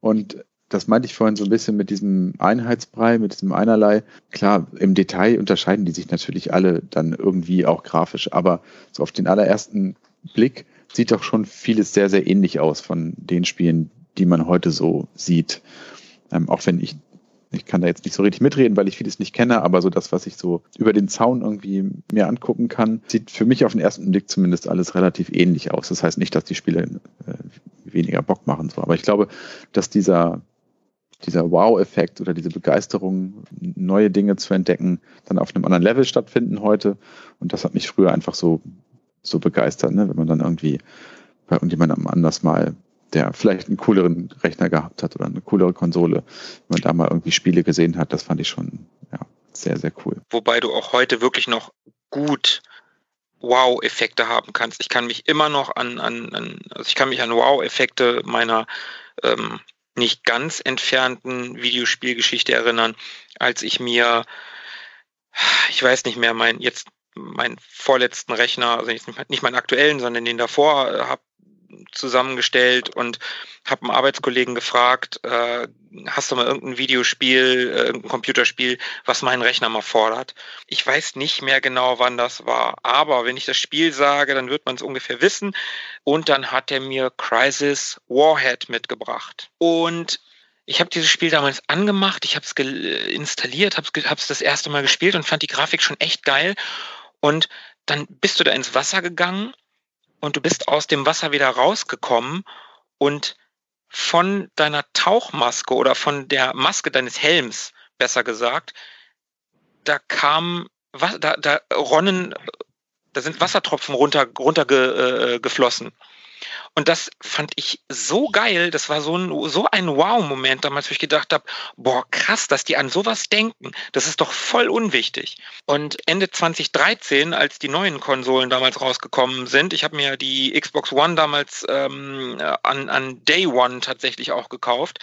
Speaker 1: Und das meinte ich vorhin so ein bisschen mit diesem Einheitsbrei, mit diesem Einerlei. Klar, im Detail unterscheiden die sich natürlich alle dann irgendwie auch grafisch, aber so auf den allerersten Blick sieht doch schon vieles sehr, sehr ähnlich aus von den Spielen, die man heute so sieht. Ähm, auch wenn ich ich kann da jetzt nicht so richtig mitreden, weil ich vieles nicht kenne, aber so das, was ich so über den Zaun irgendwie mir angucken kann, sieht für mich auf den ersten Blick zumindest alles relativ ähnlich aus. Das heißt nicht, dass die Spiele äh, weniger Bock machen, so. aber ich glaube, dass dieser, dieser Wow-Effekt oder diese Begeisterung, neue Dinge zu entdecken, dann auf einem anderen Level stattfinden heute. Und das hat mich früher einfach so, so begeistert, ne? wenn man dann irgendwie bei irgendjemandem anders mal der vielleicht einen cooleren Rechner gehabt hat oder eine coolere Konsole, wenn man da mal irgendwie Spiele gesehen hat, das fand ich schon ja, sehr, sehr cool.
Speaker 4: Wobei du auch heute wirklich noch gut Wow-Effekte haben kannst. Ich kann mich immer noch an, an, an also ich kann mich an Wow-Effekte meiner ähm, nicht ganz entfernten Videospielgeschichte erinnern, als ich mir, ich weiß nicht mehr, mein jetzt meinen vorletzten Rechner, also nicht meinen aktuellen, sondern den davor, habe zusammengestellt und habe einen Arbeitskollegen gefragt, äh, hast du mal irgendein Videospiel, äh, irgendein Computerspiel, was meinen Rechner mal fordert? Ich weiß nicht mehr genau, wann das war, aber wenn ich das Spiel sage, dann wird man es ungefähr wissen. Und dann hat er mir Crisis Warhead mitgebracht. Und ich habe dieses Spiel damals angemacht, ich habe es installiert, habe es das erste Mal gespielt und fand die Grafik schon echt geil. Und dann bist du da ins Wasser gegangen und du bist aus dem Wasser wieder rausgekommen und von deiner Tauchmaske oder von der Maske deines Helms, besser gesagt, da kam, da, da ronnen, da sind Wassertropfen runter, runtergeflossen. Äh, und das fand ich so geil. Das war so ein, so ein Wow-Moment damals, wo ich gedacht habe, boah, krass, dass die an sowas denken. Das ist doch voll unwichtig. Und Ende 2013, als die neuen Konsolen damals rausgekommen sind, ich habe mir die Xbox One damals ähm, an, an Day One tatsächlich auch gekauft.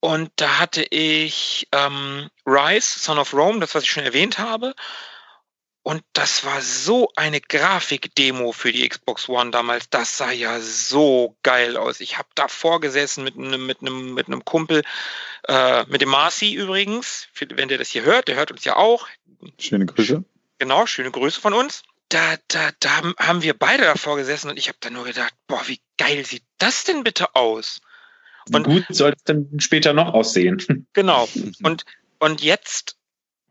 Speaker 4: Und da hatte ich ähm, Rise, Son of Rome, das, was ich schon erwähnt habe. Und das war so eine Grafikdemo für die Xbox One damals. Das sah ja so geil aus. Ich habe davor gesessen mit einem, mit einem, mit einem Kumpel, äh, mit dem Marci übrigens. Wenn der das hier hört, der hört uns ja auch.
Speaker 1: Schöne Grüße.
Speaker 4: Genau, schöne Grüße von uns. Da, da, da haben wir beide davor gesessen und ich habe dann nur gedacht, boah, wie geil sieht das denn bitte aus?
Speaker 2: Und gut soll es dann später noch aussehen.
Speaker 4: Genau. Und, und jetzt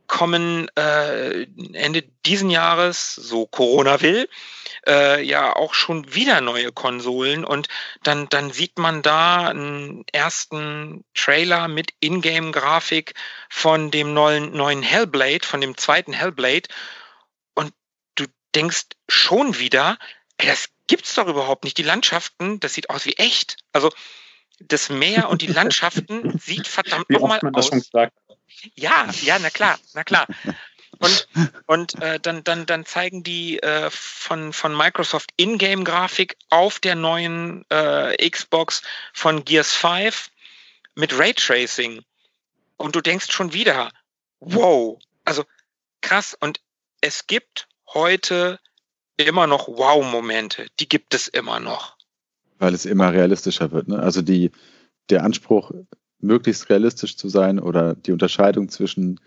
Speaker 4: kommen äh, Ende diesen Jahres, so Corona will, äh, ja auch schon wieder neue Konsolen und dann, dann sieht man da einen ersten Trailer mit Ingame-Grafik von dem neuen, neuen Hellblade, von dem zweiten Hellblade und du denkst schon wieder, ey, das gibt's doch überhaupt nicht. Die Landschaften, das sieht aus wie echt. Also das Meer und die Landschaften sieht verdammt nochmal aus. Ja, ja, na klar, na klar. Und, und äh, dann, dann, dann zeigen die äh, von, von Microsoft Ingame-Grafik auf der neuen äh, Xbox von Gears 5. mit Raytracing. Und du denkst schon wieder, wow, also krass. Und es gibt heute immer noch Wow-Momente. Die gibt es immer noch.
Speaker 1: Weil es immer realistischer wird. Ne? Also die, der Anspruch, möglichst realistisch zu sein oder die Unterscheidung zwischen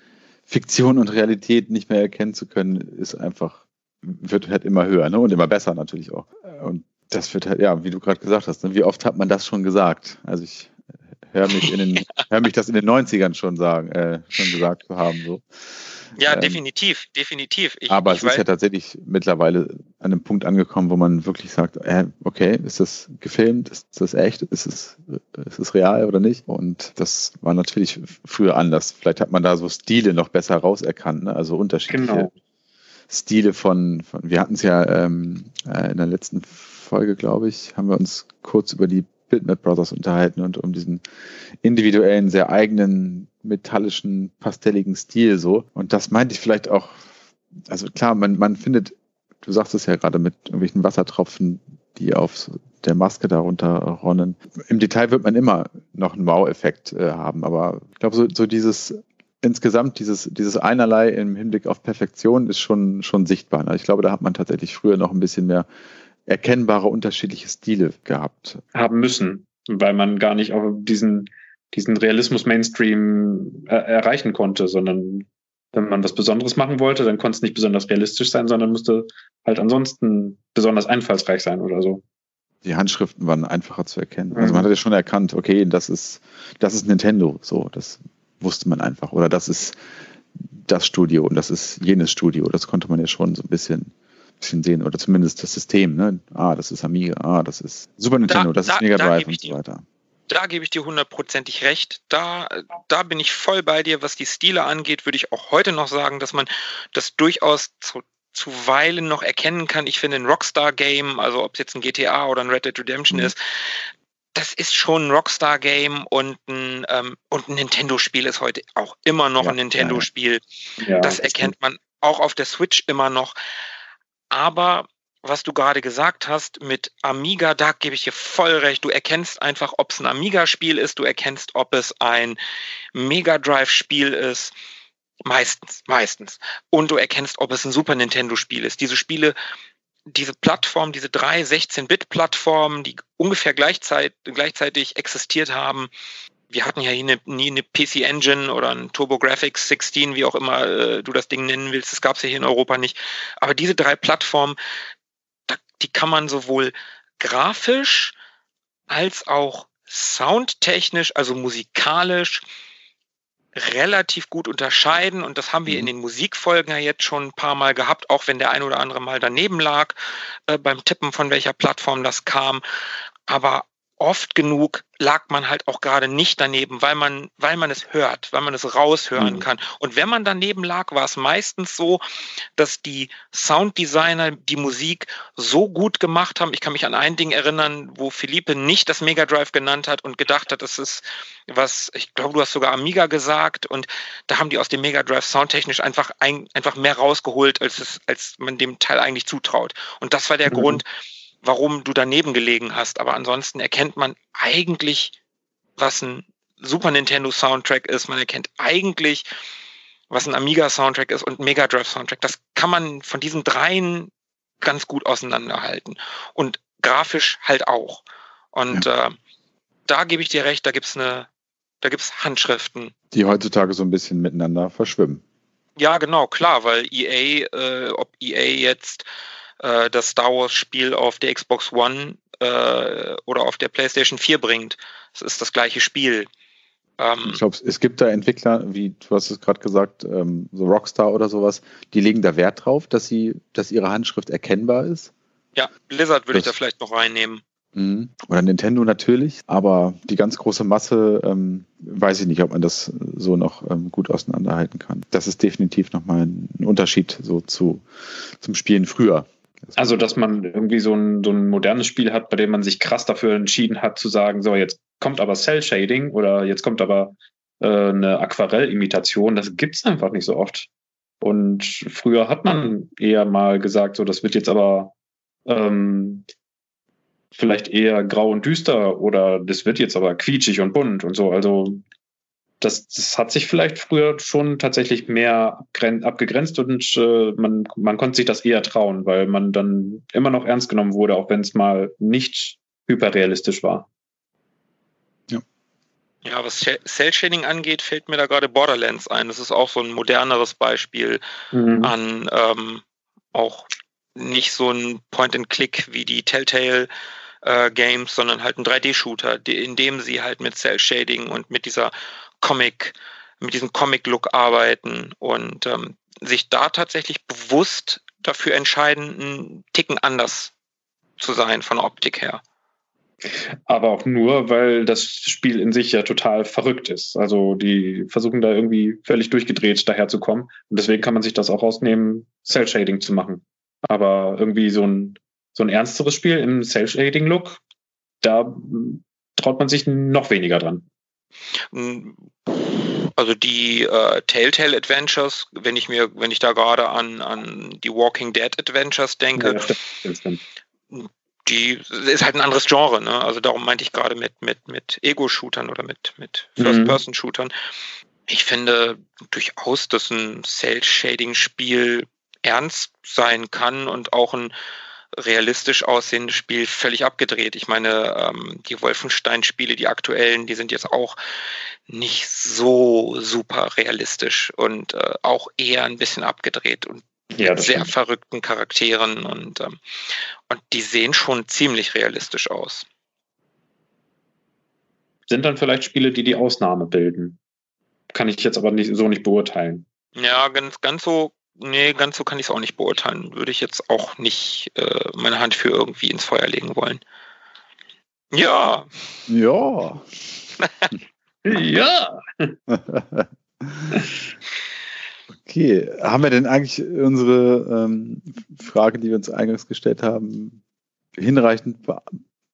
Speaker 1: Fiktion und Realität nicht mehr erkennen zu können, ist einfach, wird halt immer höher ne? und immer besser natürlich auch. Und das wird halt, ja, wie du gerade gesagt hast, ne? wie oft hat man das schon gesagt? Also ich höre mich in den, hör mich das in den 90ern schon sagen, äh, schon gesagt zu haben. So.
Speaker 4: Ja, ähm, definitiv, definitiv.
Speaker 1: Ich, aber ich es ist ja tatsächlich mittlerweile an einem Punkt angekommen, wo man wirklich sagt, äh, okay, ist das gefilmt, ist das echt, ist es, ist es real oder nicht? Und das war natürlich früher anders. Vielleicht hat man da so Stile noch besser rauserkannt, ne? also unterschiedliche genau. Stile von, von wir hatten es ja ähm, äh, in der letzten Folge, glaube ich, haben wir uns kurz über die Bitmap Brothers unterhalten und um diesen individuellen, sehr eigenen, metallischen, pastelligen Stil so. Und das meinte ich vielleicht auch, also klar, man, man findet, du sagst es ja gerade mit irgendwelchen Wassertropfen, die auf der Maske darunter ronnen. Im Detail wird man immer noch einen Wow-Effekt äh, haben, aber ich glaube, so, so dieses insgesamt dieses, dieses Einerlei im Hinblick auf Perfektion ist schon, schon sichtbar. Also ich glaube, da hat man tatsächlich früher noch ein bisschen mehr erkennbare unterschiedliche Stile gehabt.
Speaker 2: Haben müssen, weil man gar nicht auf diesen, diesen Realismus-Mainstream äh, erreichen konnte, sondern wenn man was Besonderes machen wollte, dann konnte es nicht besonders realistisch sein, sondern musste halt ansonsten besonders einfallsreich sein oder so.
Speaker 1: Die Handschriften waren einfacher zu erkennen. Also man hat ja schon erkannt, okay, das ist, das ist Nintendo, so, das wusste man einfach. Oder das ist das Studio und das ist jenes Studio. Das konnte man ja schon so ein bisschen bisschen sehen oder zumindest das System. Ne? Ah, das ist Amiga, ah, das ist Super Nintendo, da, das da, ist Mega Drive und so weiter.
Speaker 4: Da gebe ich dir hundertprozentig recht. Da, da bin ich voll bei dir. Was die Stile angeht, würde ich auch heute noch sagen, dass man das durchaus zu, zuweilen noch erkennen kann. Ich finde ein Rockstar-Game, also ob es jetzt ein GTA oder ein Red Dead Redemption mhm. ist, das ist schon ein Rockstar-Game und ein, ähm, und ein Nintendo-Spiel ist heute auch immer noch ja, ein Nintendo-Spiel. Ja, das erkennt man auch auf der Switch immer noch. Aber was du gerade gesagt hast mit Amiga, da gebe ich dir voll recht. Du erkennst einfach, ob es ein Amiga-Spiel ist, du erkennst, ob es ein Mega Drive-Spiel ist. Meistens, meistens. Und du erkennst, ob es ein Super Nintendo-Spiel ist. Diese Spiele, diese Plattform, diese drei 16-Bit-Plattformen, die ungefähr gleichzeitig, gleichzeitig existiert haben, wir hatten ja nie eine, nie eine PC Engine oder ein TurboGrafx 16, wie auch immer äh, du das Ding nennen willst. Das gab es ja hier in Europa nicht. Aber diese drei Plattformen, da, die kann man sowohl grafisch als auch soundtechnisch, also musikalisch, relativ gut unterscheiden. Und das haben wir in mhm. den Musikfolgen ja jetzt schon ein paar Mal gehabt, auch wenn der ein oder andere mal daneben lag äh, beim Tippen, von welcher Plattform das kam. Aber oft genug lag man halt auch gerade nicht daneben, weil man, weil man es hört, weil man es raushören mhm. kann. Und wenn man daneben lag, war es meistens so, dass die Sounddesigner die Musik so gut gemacht haben. Ich kann mich an ein Ding erinnern, wo Philippe nicht das Mega Drive genannt hat und gedacht hat, das ist was, ich glaube, du hast sogar Amiga gesagt und da haben die aus dem Mega Drive soundtechnisch einfach, ein, einfach mehr rausgeholt, als es, als man dem Teil eigentlich zutraut. Und das war der mhm. Grund, warum du daneben gelegen hast. Aber ansonsten erkennt man eigentlich, was ein Super Nintendo Soundtrack ist. Man erkennt eigentlich, was ein Amiga Soundtrack ist und Mega Drive Soundtrack. Das kann man von diesen dreien ganz gut auseinanderhalten. Und grafisch halt auch. Und ja. äh, da gebe ich dir recht, da gibt's eine, da gibt's Handschriften.
Speaker 1: Die heutzutage so ein bisschen miteinander verschwimmen.
Speaker 4: Ja, genau, klar, weil EA, äh, ob EA jetzt äh, das Star Wars Spiel auf der Xbox One äh, oder auf der PlayStation 4 bringt. Es ist das gleiche Spiel.
Speaker 1: Ähm, ich glaube, es gibt da Entwickler, wie du hast es gerade gesagt, ähm, so Rockstar oder sowas, die legen da Wert drauf, dass sie, dass ihre Handschrift erkennbar ist.
Speaker 4: Ja, Blizzard würde ich da vielleicht noch reinnehmen.
Speaker 1: Mhm. Oder Nintendo natürlich, aber die ganz große Masse ähm, weiß ich nicht, ob man das so noch ähm, gut auseinanderhalten kann. Das ist definitiv nochmal ein Unterschied so zu, zum Spielen früher.
Speaker 2: Also, dass man irgendwie so ein, so ein modernes Spiel hat, bei dem man sich krass dafür entschieden hat, zu sagen, so, jetzt kommt aber Cell Shading oder jetzt kommt aber äh, eine Aquarellimitation, das gibt's einfach nicht so oft. Und früher hat man eher mal gesagt, so, das wird jetzt aber ähm, vielleicht eher grau und düster oder das wird jetzt aber quietschig und bunt und so. Also das, das hat sich vielleicht früher schon tatsächlich mehr abgegrenzt und äh, man, man konnte sich das eher trauen, weil man dann immer noch ernst genommen wurde, auch wenn es mal nicht hyperrealistisch war.
Speaker 4: Ja, was Cell-Shading angeht, fällt mir da gerade Borderlands ein. Das ist auch so ein moderneres Beispiel mhm. an ähm, auch nicht so ein Point-and-Click wie die Telltale äh, Games, sondern halt ein 3D-Shooter, in dem sie halt mit Cell-Shading und mit dieser Comic, mit diesem Comic-Look arbeiten und ähm, sich da tatsächlich bewusst dafür entscheiden, einen Ticken anders zu sein von der Optik her.
Speaker 2: Aber auch nur, weil das Spiel in sich ja total verrückt ist. Also die versuchen da irgendwie völlig durchgedreht daherzukommen. Und deswegen kann man sich das auch rausnehmen, Cell-Shading zu machen. Aber irgendwie so ein, so ein ernsteres Spiel im Cell-Shading-Look, da traut man sich noch weniger dran.
Speaker 4: Also die äh, Telltale Adventures, wenn ich mir, wenn ich da gerade an, an die Walking Dead Adventures denke, ja, stimmt, stimmt die ist halt ein anderes Genre, ne? Also darum meinte ich gerade mit, mit, mit Ego-Shootern oder mit, mit mhm. First-Person-Shootern. Ich finde durchaus, dass ein Cell-Shading-Spiel ernst sein kann und auch ein realistisch aussehendes Spiel völlig abgedreht. Ich meine, ähm, die Wolfenstein-Spiele, die aktuellen, die sind jetzt auch nicht so super realistisch und äh, auch eher ein bisschen abgedreht. Und ja, sehr stimmt. verrückten Charakteren und, ähm, und die sehen schon ziemlich realistisch aus.
Speaker 2: Sind dann vielleicht Spiele, die die Ausnahme bilden? Kann ich jetzt aber nicht, so nicht beurteilen.
Speaker 4: Ja, ganz, ganz so, nee, ganz so kann ich es auch nicht beurteilen. Würde ich jetzt auch nicht äh, meine Hand für irgendwie ins Feuer legen wollen. Ja.
Speaker 1: Ja.
Speaker 2: ja.
Speaker 1: Okay, haben wir denn eigentlich unsere ähm, Frage, die wir uns eingangs gestellt haben, hinreichend be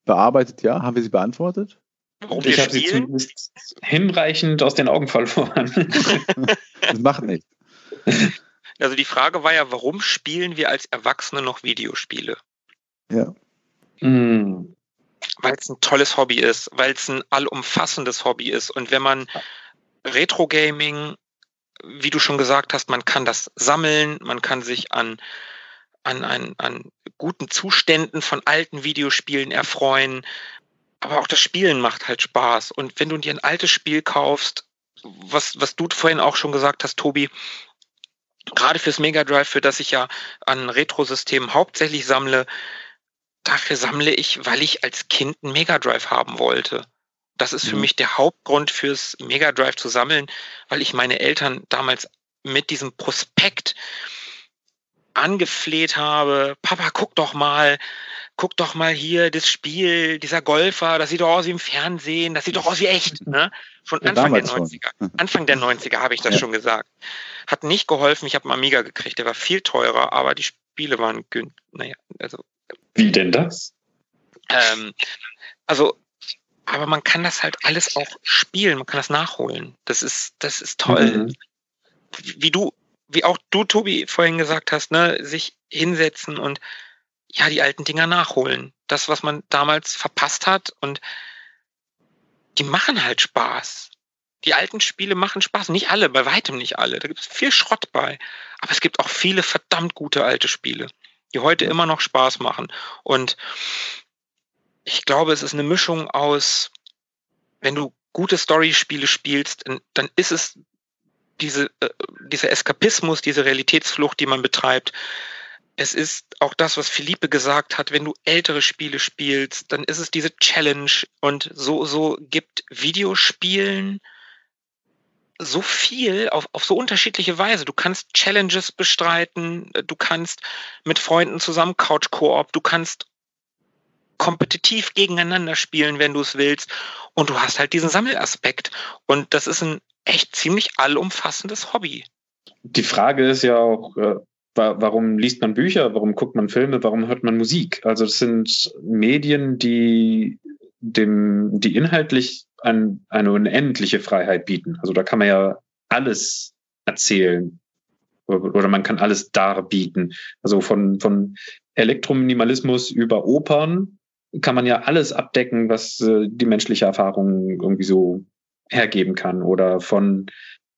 Speaker 1: bearbeitet? Ja, haben wir sie beantwortet?
Speaker 2: Warum ich habe sie zumindest hinreichend aus den Augen verloren.
Speaker 1: das macht nichts.
Speaker 4: Also die Frage war ja, warum spielen wir als Erwachsene noch Videospiele?
Speaker 1: Ja.
Speaker 4: Mhm. Weil es ein tolles Hobby ist, weil es ein allumfassendes Hobby ist. Und wenn man Retro-Gaming wie du schon gesagt hast, man kann das sammeln, man kann sich an, an, an, an guten Zuständen von alten Videospielen erfreuen. Aber auch das Spielen macht halt Spaß. Und wenn du dir ein altes Spiel kaufst, was, was du vorhin auch schon gesagt hast, Tobi, gerade fürs Mega Drive, für das ich ja an Retro-Systemen hauptsächlich sammle, dafür sammle ich, weil ich als Kind einen Mega Drive haben wollte. Das ist für mhm. mich der Hauptgrund fürs Mega Drive zu sammeln, weil ich meine Eltern damals mit diesem Prospekt angefleht habe, Papa, guck doch mal, guck doch mal hier das Spiel, dieser Golfer, das sieht doch aus wie im Fernsehen, das sieht doch aus wie echt, ne? Schon ja, Anfang der 90er. Schon. Anfang der 90er habe ich das ja. schon gesagt. Hat nicht geholfen, ich habe einen Amiga gekriegt, der war viel teurer, aber die Spiele waren günstig. Naja, also.
Speaker 2: Wie denn das?
Speaker 4: Ähm, also aber man kann das halt alles auch spielen, man kann das nachholen. Das ist, das ist toll. Mhm. Wie du, wie auch du, Tobi, vorhin gesagt hast, ne, sich hinsetzen und ja, die alten Dinger nachholen. Das, was man damals verpasst hat und die machen halt Spaß. Die alten Spiele machen Spaß. Nicht alle, bei weitem nicht alle. Da gibt es viel Schrott bei. Aber es gibt auch viele verdammt gute alte Spiele, die heute immer noch Spaß machen. Und ich glaube, es ist eine Mischung aus, wenn du gute Story-Spiele spielst, dann ist es diese, äh, dieser Eskapismus, diese Realitätsflucht, die man betreibt. Es ist auch das, was Philippe gesagt hat, wenn du ältere Spiele spielst, dann ist es diese Challenge und so, so gibt Videospielen so viel auf, auf so unterschiedliche Weise. Du kannst Challenges bestreiten, du kannst mit Freunden zusammen Couch-Koop, du kannst kompetitiv gegeneinander spielen, wenn du es willst. Und du hast halt diesen Sammelaspekt. Und das ist ein echt ziemlich allumfassendes Hobby.
Speaker 2: Die Frage ist ja auch, äh, warum liest man Bücher, warum guckt man Filme, warum hört man Musik? Also das sind Medien, die dem, die inhaltlich ein, eine unendliche Freiheit bieten. Also da kann man ja alles erzählen oder man kann alles darbieten. Also von, von Elektrominimalismus über Opern kann man ja alles abdecken, was äh, die menschliche Erfahrung irgendwie so hergeben kann. Oder von,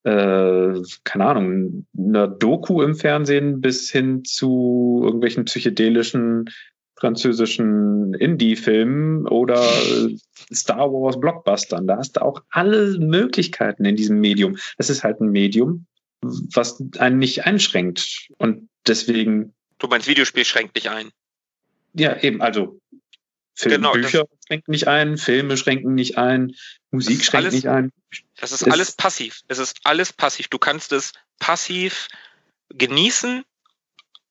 Speaker 2: äh, keine Ahnung, einer Doku im Fernsehen bis hin zu irgendwelchen psychedelischen französischen Indie-Filmen oder Star Wars Blockbustern. Da hast du auch alle Möglichkeiten in diesem Medium. Es ist halt ein Medium, was einen nicht einschränkt. Und deswegen.
Speaker 4: Du meinst, Videospiel schränkt dich ein.
Speaker 2: Ja, eben, also Film, genau, Bücher schränken nicht ein, Filme schränken nicht ein, Musik schränkt
Speaker 4: alles,
Speaker 2: nicht ein.
Speaker 4: Das ist es alles passiv. Es ist alles passiv. Du kannst es passiv genießen,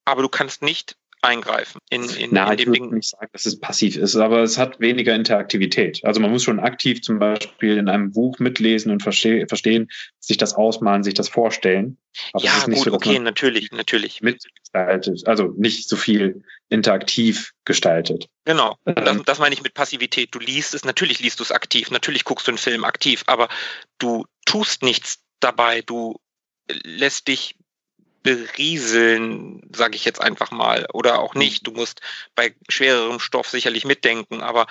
Speaker 4: aber du kannst nicht eingreifen in, in,
Speaker 2: Na, in ich Ding. nicht sagen, dass es passiv ist, aber es hat weniger Interaktivität. Also man muss schon aktiv zum Beispiel in einem Buch mitlesen und verste verstehen, sich das ausmalen, sich das vorstellen.
Speaker 4: Aber ja, gut, so, okay, natürlich, natürlich.
Speaker 2: Mitgestaltet, also nicht so viel interaktiv gestaltet.
Speaker 4: Genau, das, ähm, das meine ich mit Passivität. Du liest es, natürlich liest du es aktiv, natürlich guckst du einen Film aktiv, aber du tust nichts dabei, du lässt dich berieseln, sage ich jetzt einfach mal, oder auch nicht. Du musst bei schwererem Stoff sicherlich mitdenken, aber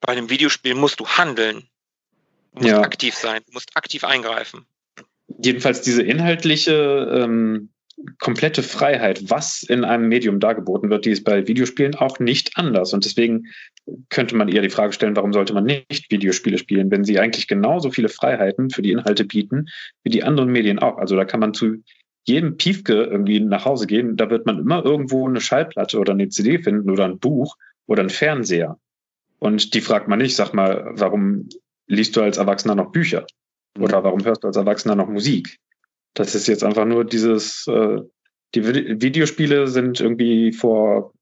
Speaker 4: bei einem Videospiel musst du handeln. Du musst ja. aktiv sein, du musst aktiv eingreifen.
Speaker 2: Jedenfalls diese inhaltliche ähm, komplette Freiheit, was in einem Medium dargeboten wird, die ist bei Videospielen auch nicht anders. Und deswegen könnte man eher die Frage stellen, warum sollte man nicht Videospiele spielen, wenn sie eigentlich genauso viele Freiheiten für die Inhalte bieten wie die anderen Medien auch. Also da kann man zu jedem Piefke irgendwie nach Hause gehen, da wird man immer irgendwo eine Schallplatte oder eine CD finden oder ein Buch oder ein Fernseher. Und die fragt man nicht, sag mal, warum liest du als Erwachsener noch Bücher? Oder mhm. warum hörst du als Erwachsener noch Musik? Das ist jetzt einfach nur dieses, äh, die Videospiele sind irgendwie vor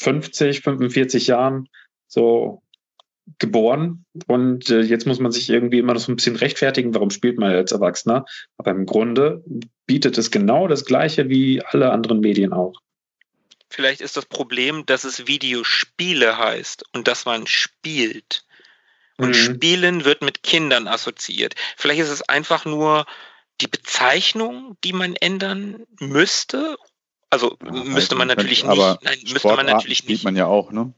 Speaker 2: 50, 45 Jahren so geboren und äh, jetzt muss man sich irgendwie immer noch so ein bisschen rechtfertigen, warum spielt man als Erwachsener. Aber im Grunde bietet es genau das Gleiche wie alle anderen Medien auch.
Speaker 4: Vielleicht ist das Problem, dass es Videospiele heißt und dass man spielt. Und mhm. Spielen wird mit Kindern assoziiert. Vielleicht ist es einfach nur die Bezeichnung, die man ändern müsste. Also ja, müsste man natürlich nicht.
Speaker 1: Nein, müsste man natürlich nicht. man ja auch, ne?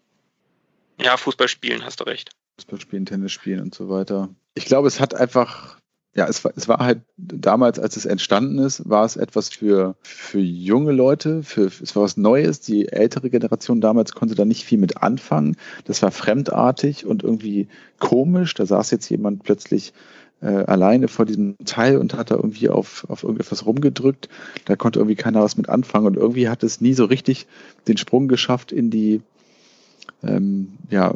Speaker 4: Ja, Fußball spielen, hast du recht.
Speaker 1: Fußball spielen, Tennis spielen und so weiter. Ich glaube, es hat einfach, ja, es war, es war halt damals, als es entstanden ist, war es etwas für, für junge Leute, für, es war was Neues. Die ältere Generation damals konnte da nicht viel mit anfangen. Das war fremdartig und irgendwie komisch. Da saß jetzt jemand plötzlich äh, alleine vor diesem Teil und hat da irgendwie auf, auf irgendetwas rumgedrückt. Da konnte irgendwie keiner was mit anfangen und irgendwie hat es nie so richtig den Sprung geschafft in die ähm, ja,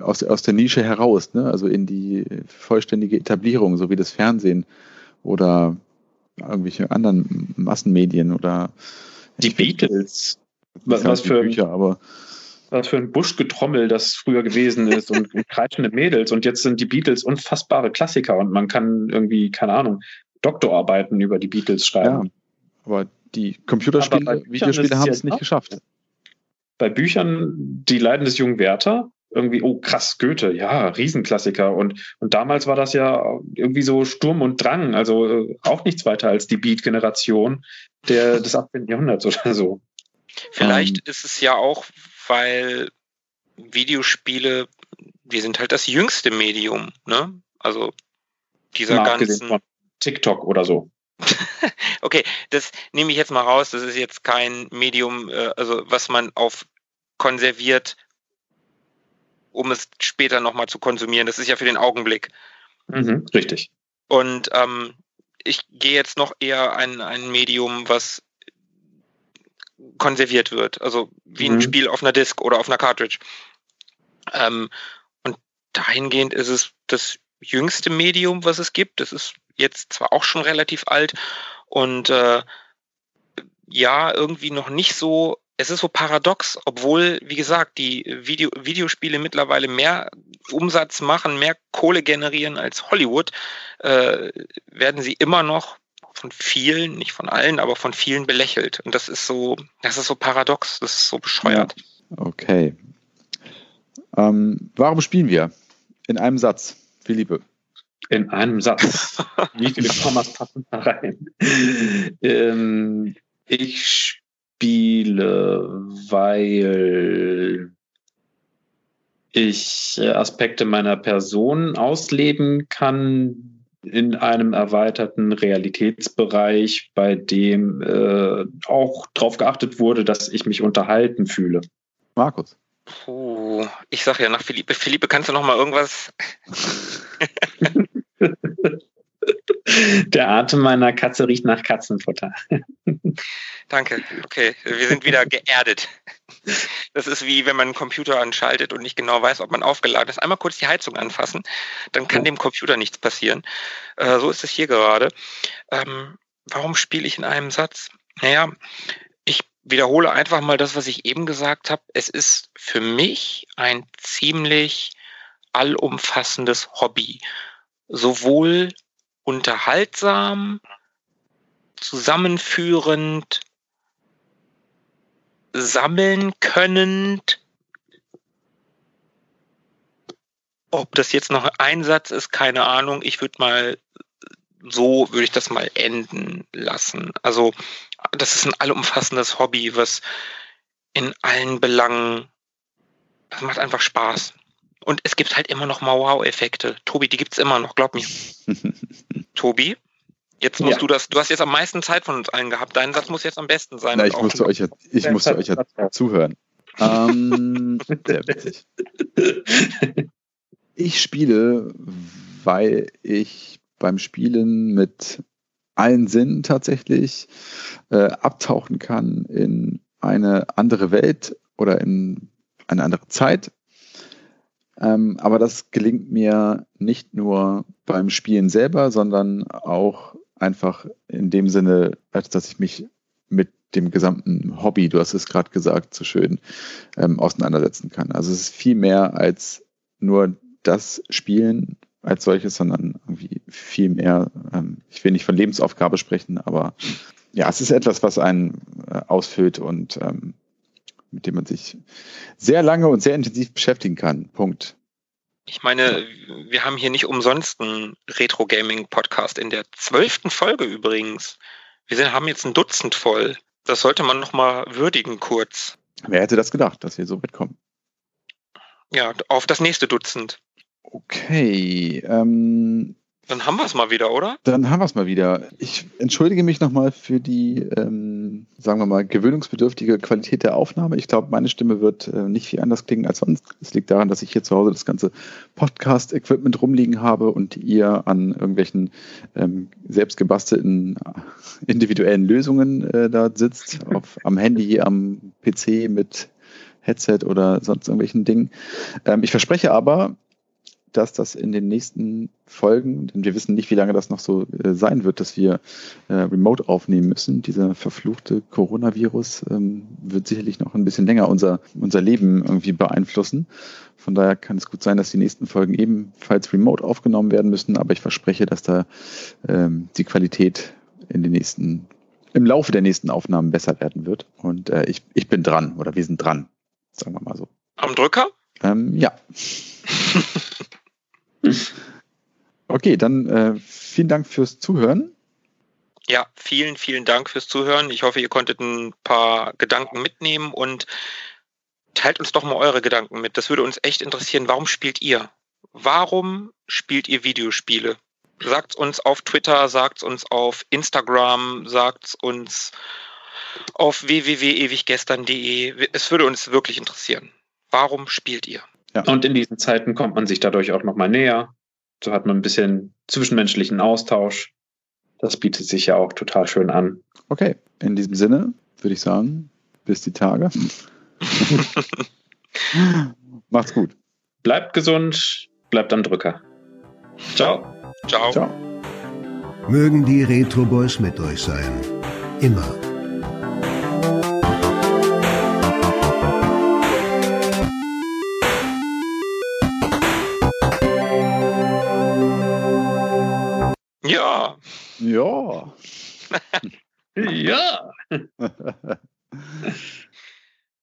Speaker 1: aus, aus der Nische heraus, ne? also in die vollständige Etablierung, so wie das Fernsehen oder irgendwelche anderen Massenmedien oder
Speaker 2: die Beatles. Was, was für Bücher, aber was für ein Buschgetrommel das früher gewesen ist und, und kreischende Mädels und jetzt sind die Beatles unfassbare Klassiker und man kann irgendwie, keine Ahnung, Doktorarbeiten über die Beatles schreiben. Ja,
Speaker 1: aber die Computerspiele, Videospiele haben es nicht geschafft
Speaker 2: bei Büchern Die Leiden des jungen Werther, irgendwie, oh krass, Goethe, ja, Riesenklassiker. Und, und damals war das ja irgendwie so Sturm und Drang, also äh, auch nichts weiter als die Beat-Generation des 18. Jahrhunderts oder so.
Speaker 4: Vielleicht ähm. ist es ja auch, weil Videospiele, die sind halt das jüngste Medium, ne? Also dieser ganzen. Von
Speaker 2: TikTok oder so.
Speaker 4: okay, das nehme ich jetzt mal raus. Das ist jetzt kein Medium, äh, also was man auf konserviert, um es später nochmal zu konsumieren. Das ist ja für den Augenblick.
Speaker 2: Mhm, richtig.
Speaker 4: Und ähm, ich gehe jetzt noch eher ein, ein Medium, was konserviert wird. Also wie mhm. ein Spiel auf einer Disk oder auf einer Cartridge. Ähm, und dahingehend ist es das jüngste Medium, was es gibt. Das ist jetzt zwar auch schon relativ alt und äh, ja, irgendwie noch nicht so es ist so paradox, obwohl, wie gesagt, die Video Videospiele mittlerweile mehr Umsatz machen, mehr Kohle generieren als Hollywood, äh, werden sie immer noch von vielen, nicht von allen, aber von vielen belächelt. Und das ist so, das ist so paradox, das ist so bescheuert.
Speaker 1: Okay. Ähm, warum spielen wir? In einem Satz, Philippe.
Speaker 2: In einem Satz. Wie viele Kommas passen da rein? ähm, ich spiele, weil ich äh, Aspekte meiner Person ausleben kann in einem erweiterten Realitätsbereich, bei dem äh, auch darauf geachtet wurde, dass ich mich unterhalten fühle.
Speaker 1: Markus.
Speaker 4: Puh, ich sag ja nach Philippe. Philippe, kannst du noch mal irgendwas?
Speaker 2: Der Atem meiner Katze riecht nach Katzenfutter.
Speaker 4: Danke. Okay, wir sind wieder geerdet. Das ist wie wenn man einen Computer anschaltet und nicht genau weiß, ob man aufgeladen ist. Einmal kurz die Heizung anfassen, dann kann dem Computer nichts passieren. Äh, so ist es hier gerade. Ähm, warum spiele ich in einem Satz? Naja, ich wiederhole einfach mal das, was ich eben gesagt habe. Es ist für mich ein ziemlich allumfassendes Hobby. Sowohl unterhaltsam, zusammenführend, sammeln könnend. Ob das jetzt noch ein Satz ist, keine Ahnung. Ich würde mal so würde ich das mal enden lassen. Also das ist ein allumfassendes Hobby, was in allen Belangen, das macht einfach Spaß. Und es gibt halt immer noch mal Wow-Effekte. Tobi, die gibt es immer noch, glaub mir. Tobi, jetzt musst ja. du das, du hast jetzt am meisten Zeit von uns allen gehabt. Dein Satz muss jetzt am besten sein.
Speaker 1: Na, ich musste euch, ich musste euch ja zuhören. ähm, sehr witzig. Ich spiele, weil ich beim Spielen mit allen Sinnen tatsächlich äh, abtauchen kann in eine andere Welt oder in eine andere Zeit ähm, aber das gelingt mir nicht nur beim Spielen selber, sondern auch einfach in dem Sinne, dass ich mich mit dem gesamten Hobby, du hast es gerade gesagt, so schön, ähm, auseinandersetzen kann. Also es ist viel mehr als nur das Spielen als solches, sondern irgendwie viel mehr, ähm, ich will nicht von Lebensaufgabe sprechen, aber ja, es ist etwas, was einen äh, ausfüllt und ähm, mit dem man sich sehr lange und sehr intensiv beschäftigen kann. Punkt.
Speaker 4: Ich meine, wir haben hier nicht umsonst einen Retro-Gaming-Podcast in der zwölften Folge übrigens. Wir sind, haben jetzt ein Dutzend voll. Das sollte man nochmal würdigen kurz.
Speaker 1: Wer hätte das gedacht, dass wir so weit kommen?
Speaker 4: Ja, auf das nächste Dutzend.
Speaker 1: Okay, ähm,
Speaker 4: dann haben wir es mal wieder, oder?
Speaker 1: Dann haben wir es mal wieder. Ich entschuldige mich nochmal für die, ähm, sagen wir mal, gewöhnungsbedürftige Qualität der Aufnahme. Ich glaube, meine Stimme wird äh, nicht viel anders klingen als sonst. Es liegt daran, dass ich hier zu Hause das ganze Podcast-Equipment rumliegen habe und ihr an irgendwelchen ähm, selbstgebastelten individuellen Lösungen äh, da sitzt, auf, am Handy, am PC mit Headset oder sonst irgendwelchen Dingen. Ähm, ich verspreche aber, dass das in den nächsten Folgen, denn wir wissen nicht, wie lange das noch so äh, sein wird, dass wir äh, remote aufnehmen müssen. Dieser verfluchte Coronavirus ähm, wird sicherlich noch ein bisschen länger unser, unser Leben irgendwie beeinflussen. Von daher kann es gut sein, dass die nächsten Folgen ebenfalls remote aufgenommen werden müssen, aber ich verspreche, dass da ähm, die Qualität in den nächsten, im Laufe der nächsten Aufnahmen besser werden wird. Und äh, ich, ich bin dran oder wir sind dran, sagen wir mal so.
Speaker 4: Am Drücker?
Speaker 1: Ähm, ja. Okay, dann äh, vielen Dank fürs Zuhören.
Speaker 4: Ja, vielen, vielen Dank fürs Zuhören. Ich hoffe, ihr konntet ein paar Gedanken mitnehmen und teilt uns doch mal eure Gedanken mit. Das würde uns echt interessieren. Warum spielt ihr? Warum spielt ihr Videospiele? Sagt uns auf Twitter, sagt uns auf Instagram, sagt uns auf www.ewiggestern.de. Es würde uns wirklich interessieren. Warum spielt ihr?
Speaker 2: Ja. Und in diesen Zeiten kommt man sich dadurch auch nochmal näher. So hat man ein bisschen zwischenmenschlichen Austausch. Das bietet sich ja auch total schön an.
Speaker 1: Okay, in diesem Sinne würde ich sagen, bis die Tage. Macht's gut.
Speaker 2: Bleibt gesund, bleibt am Drücker. Ciao.
Speaker 4: Ciao. Ciao.
Speaker 3: Mögen die Retro Boys mit euch sein. Immer.
Speaker 1: Ja.
Speaker 2: ja.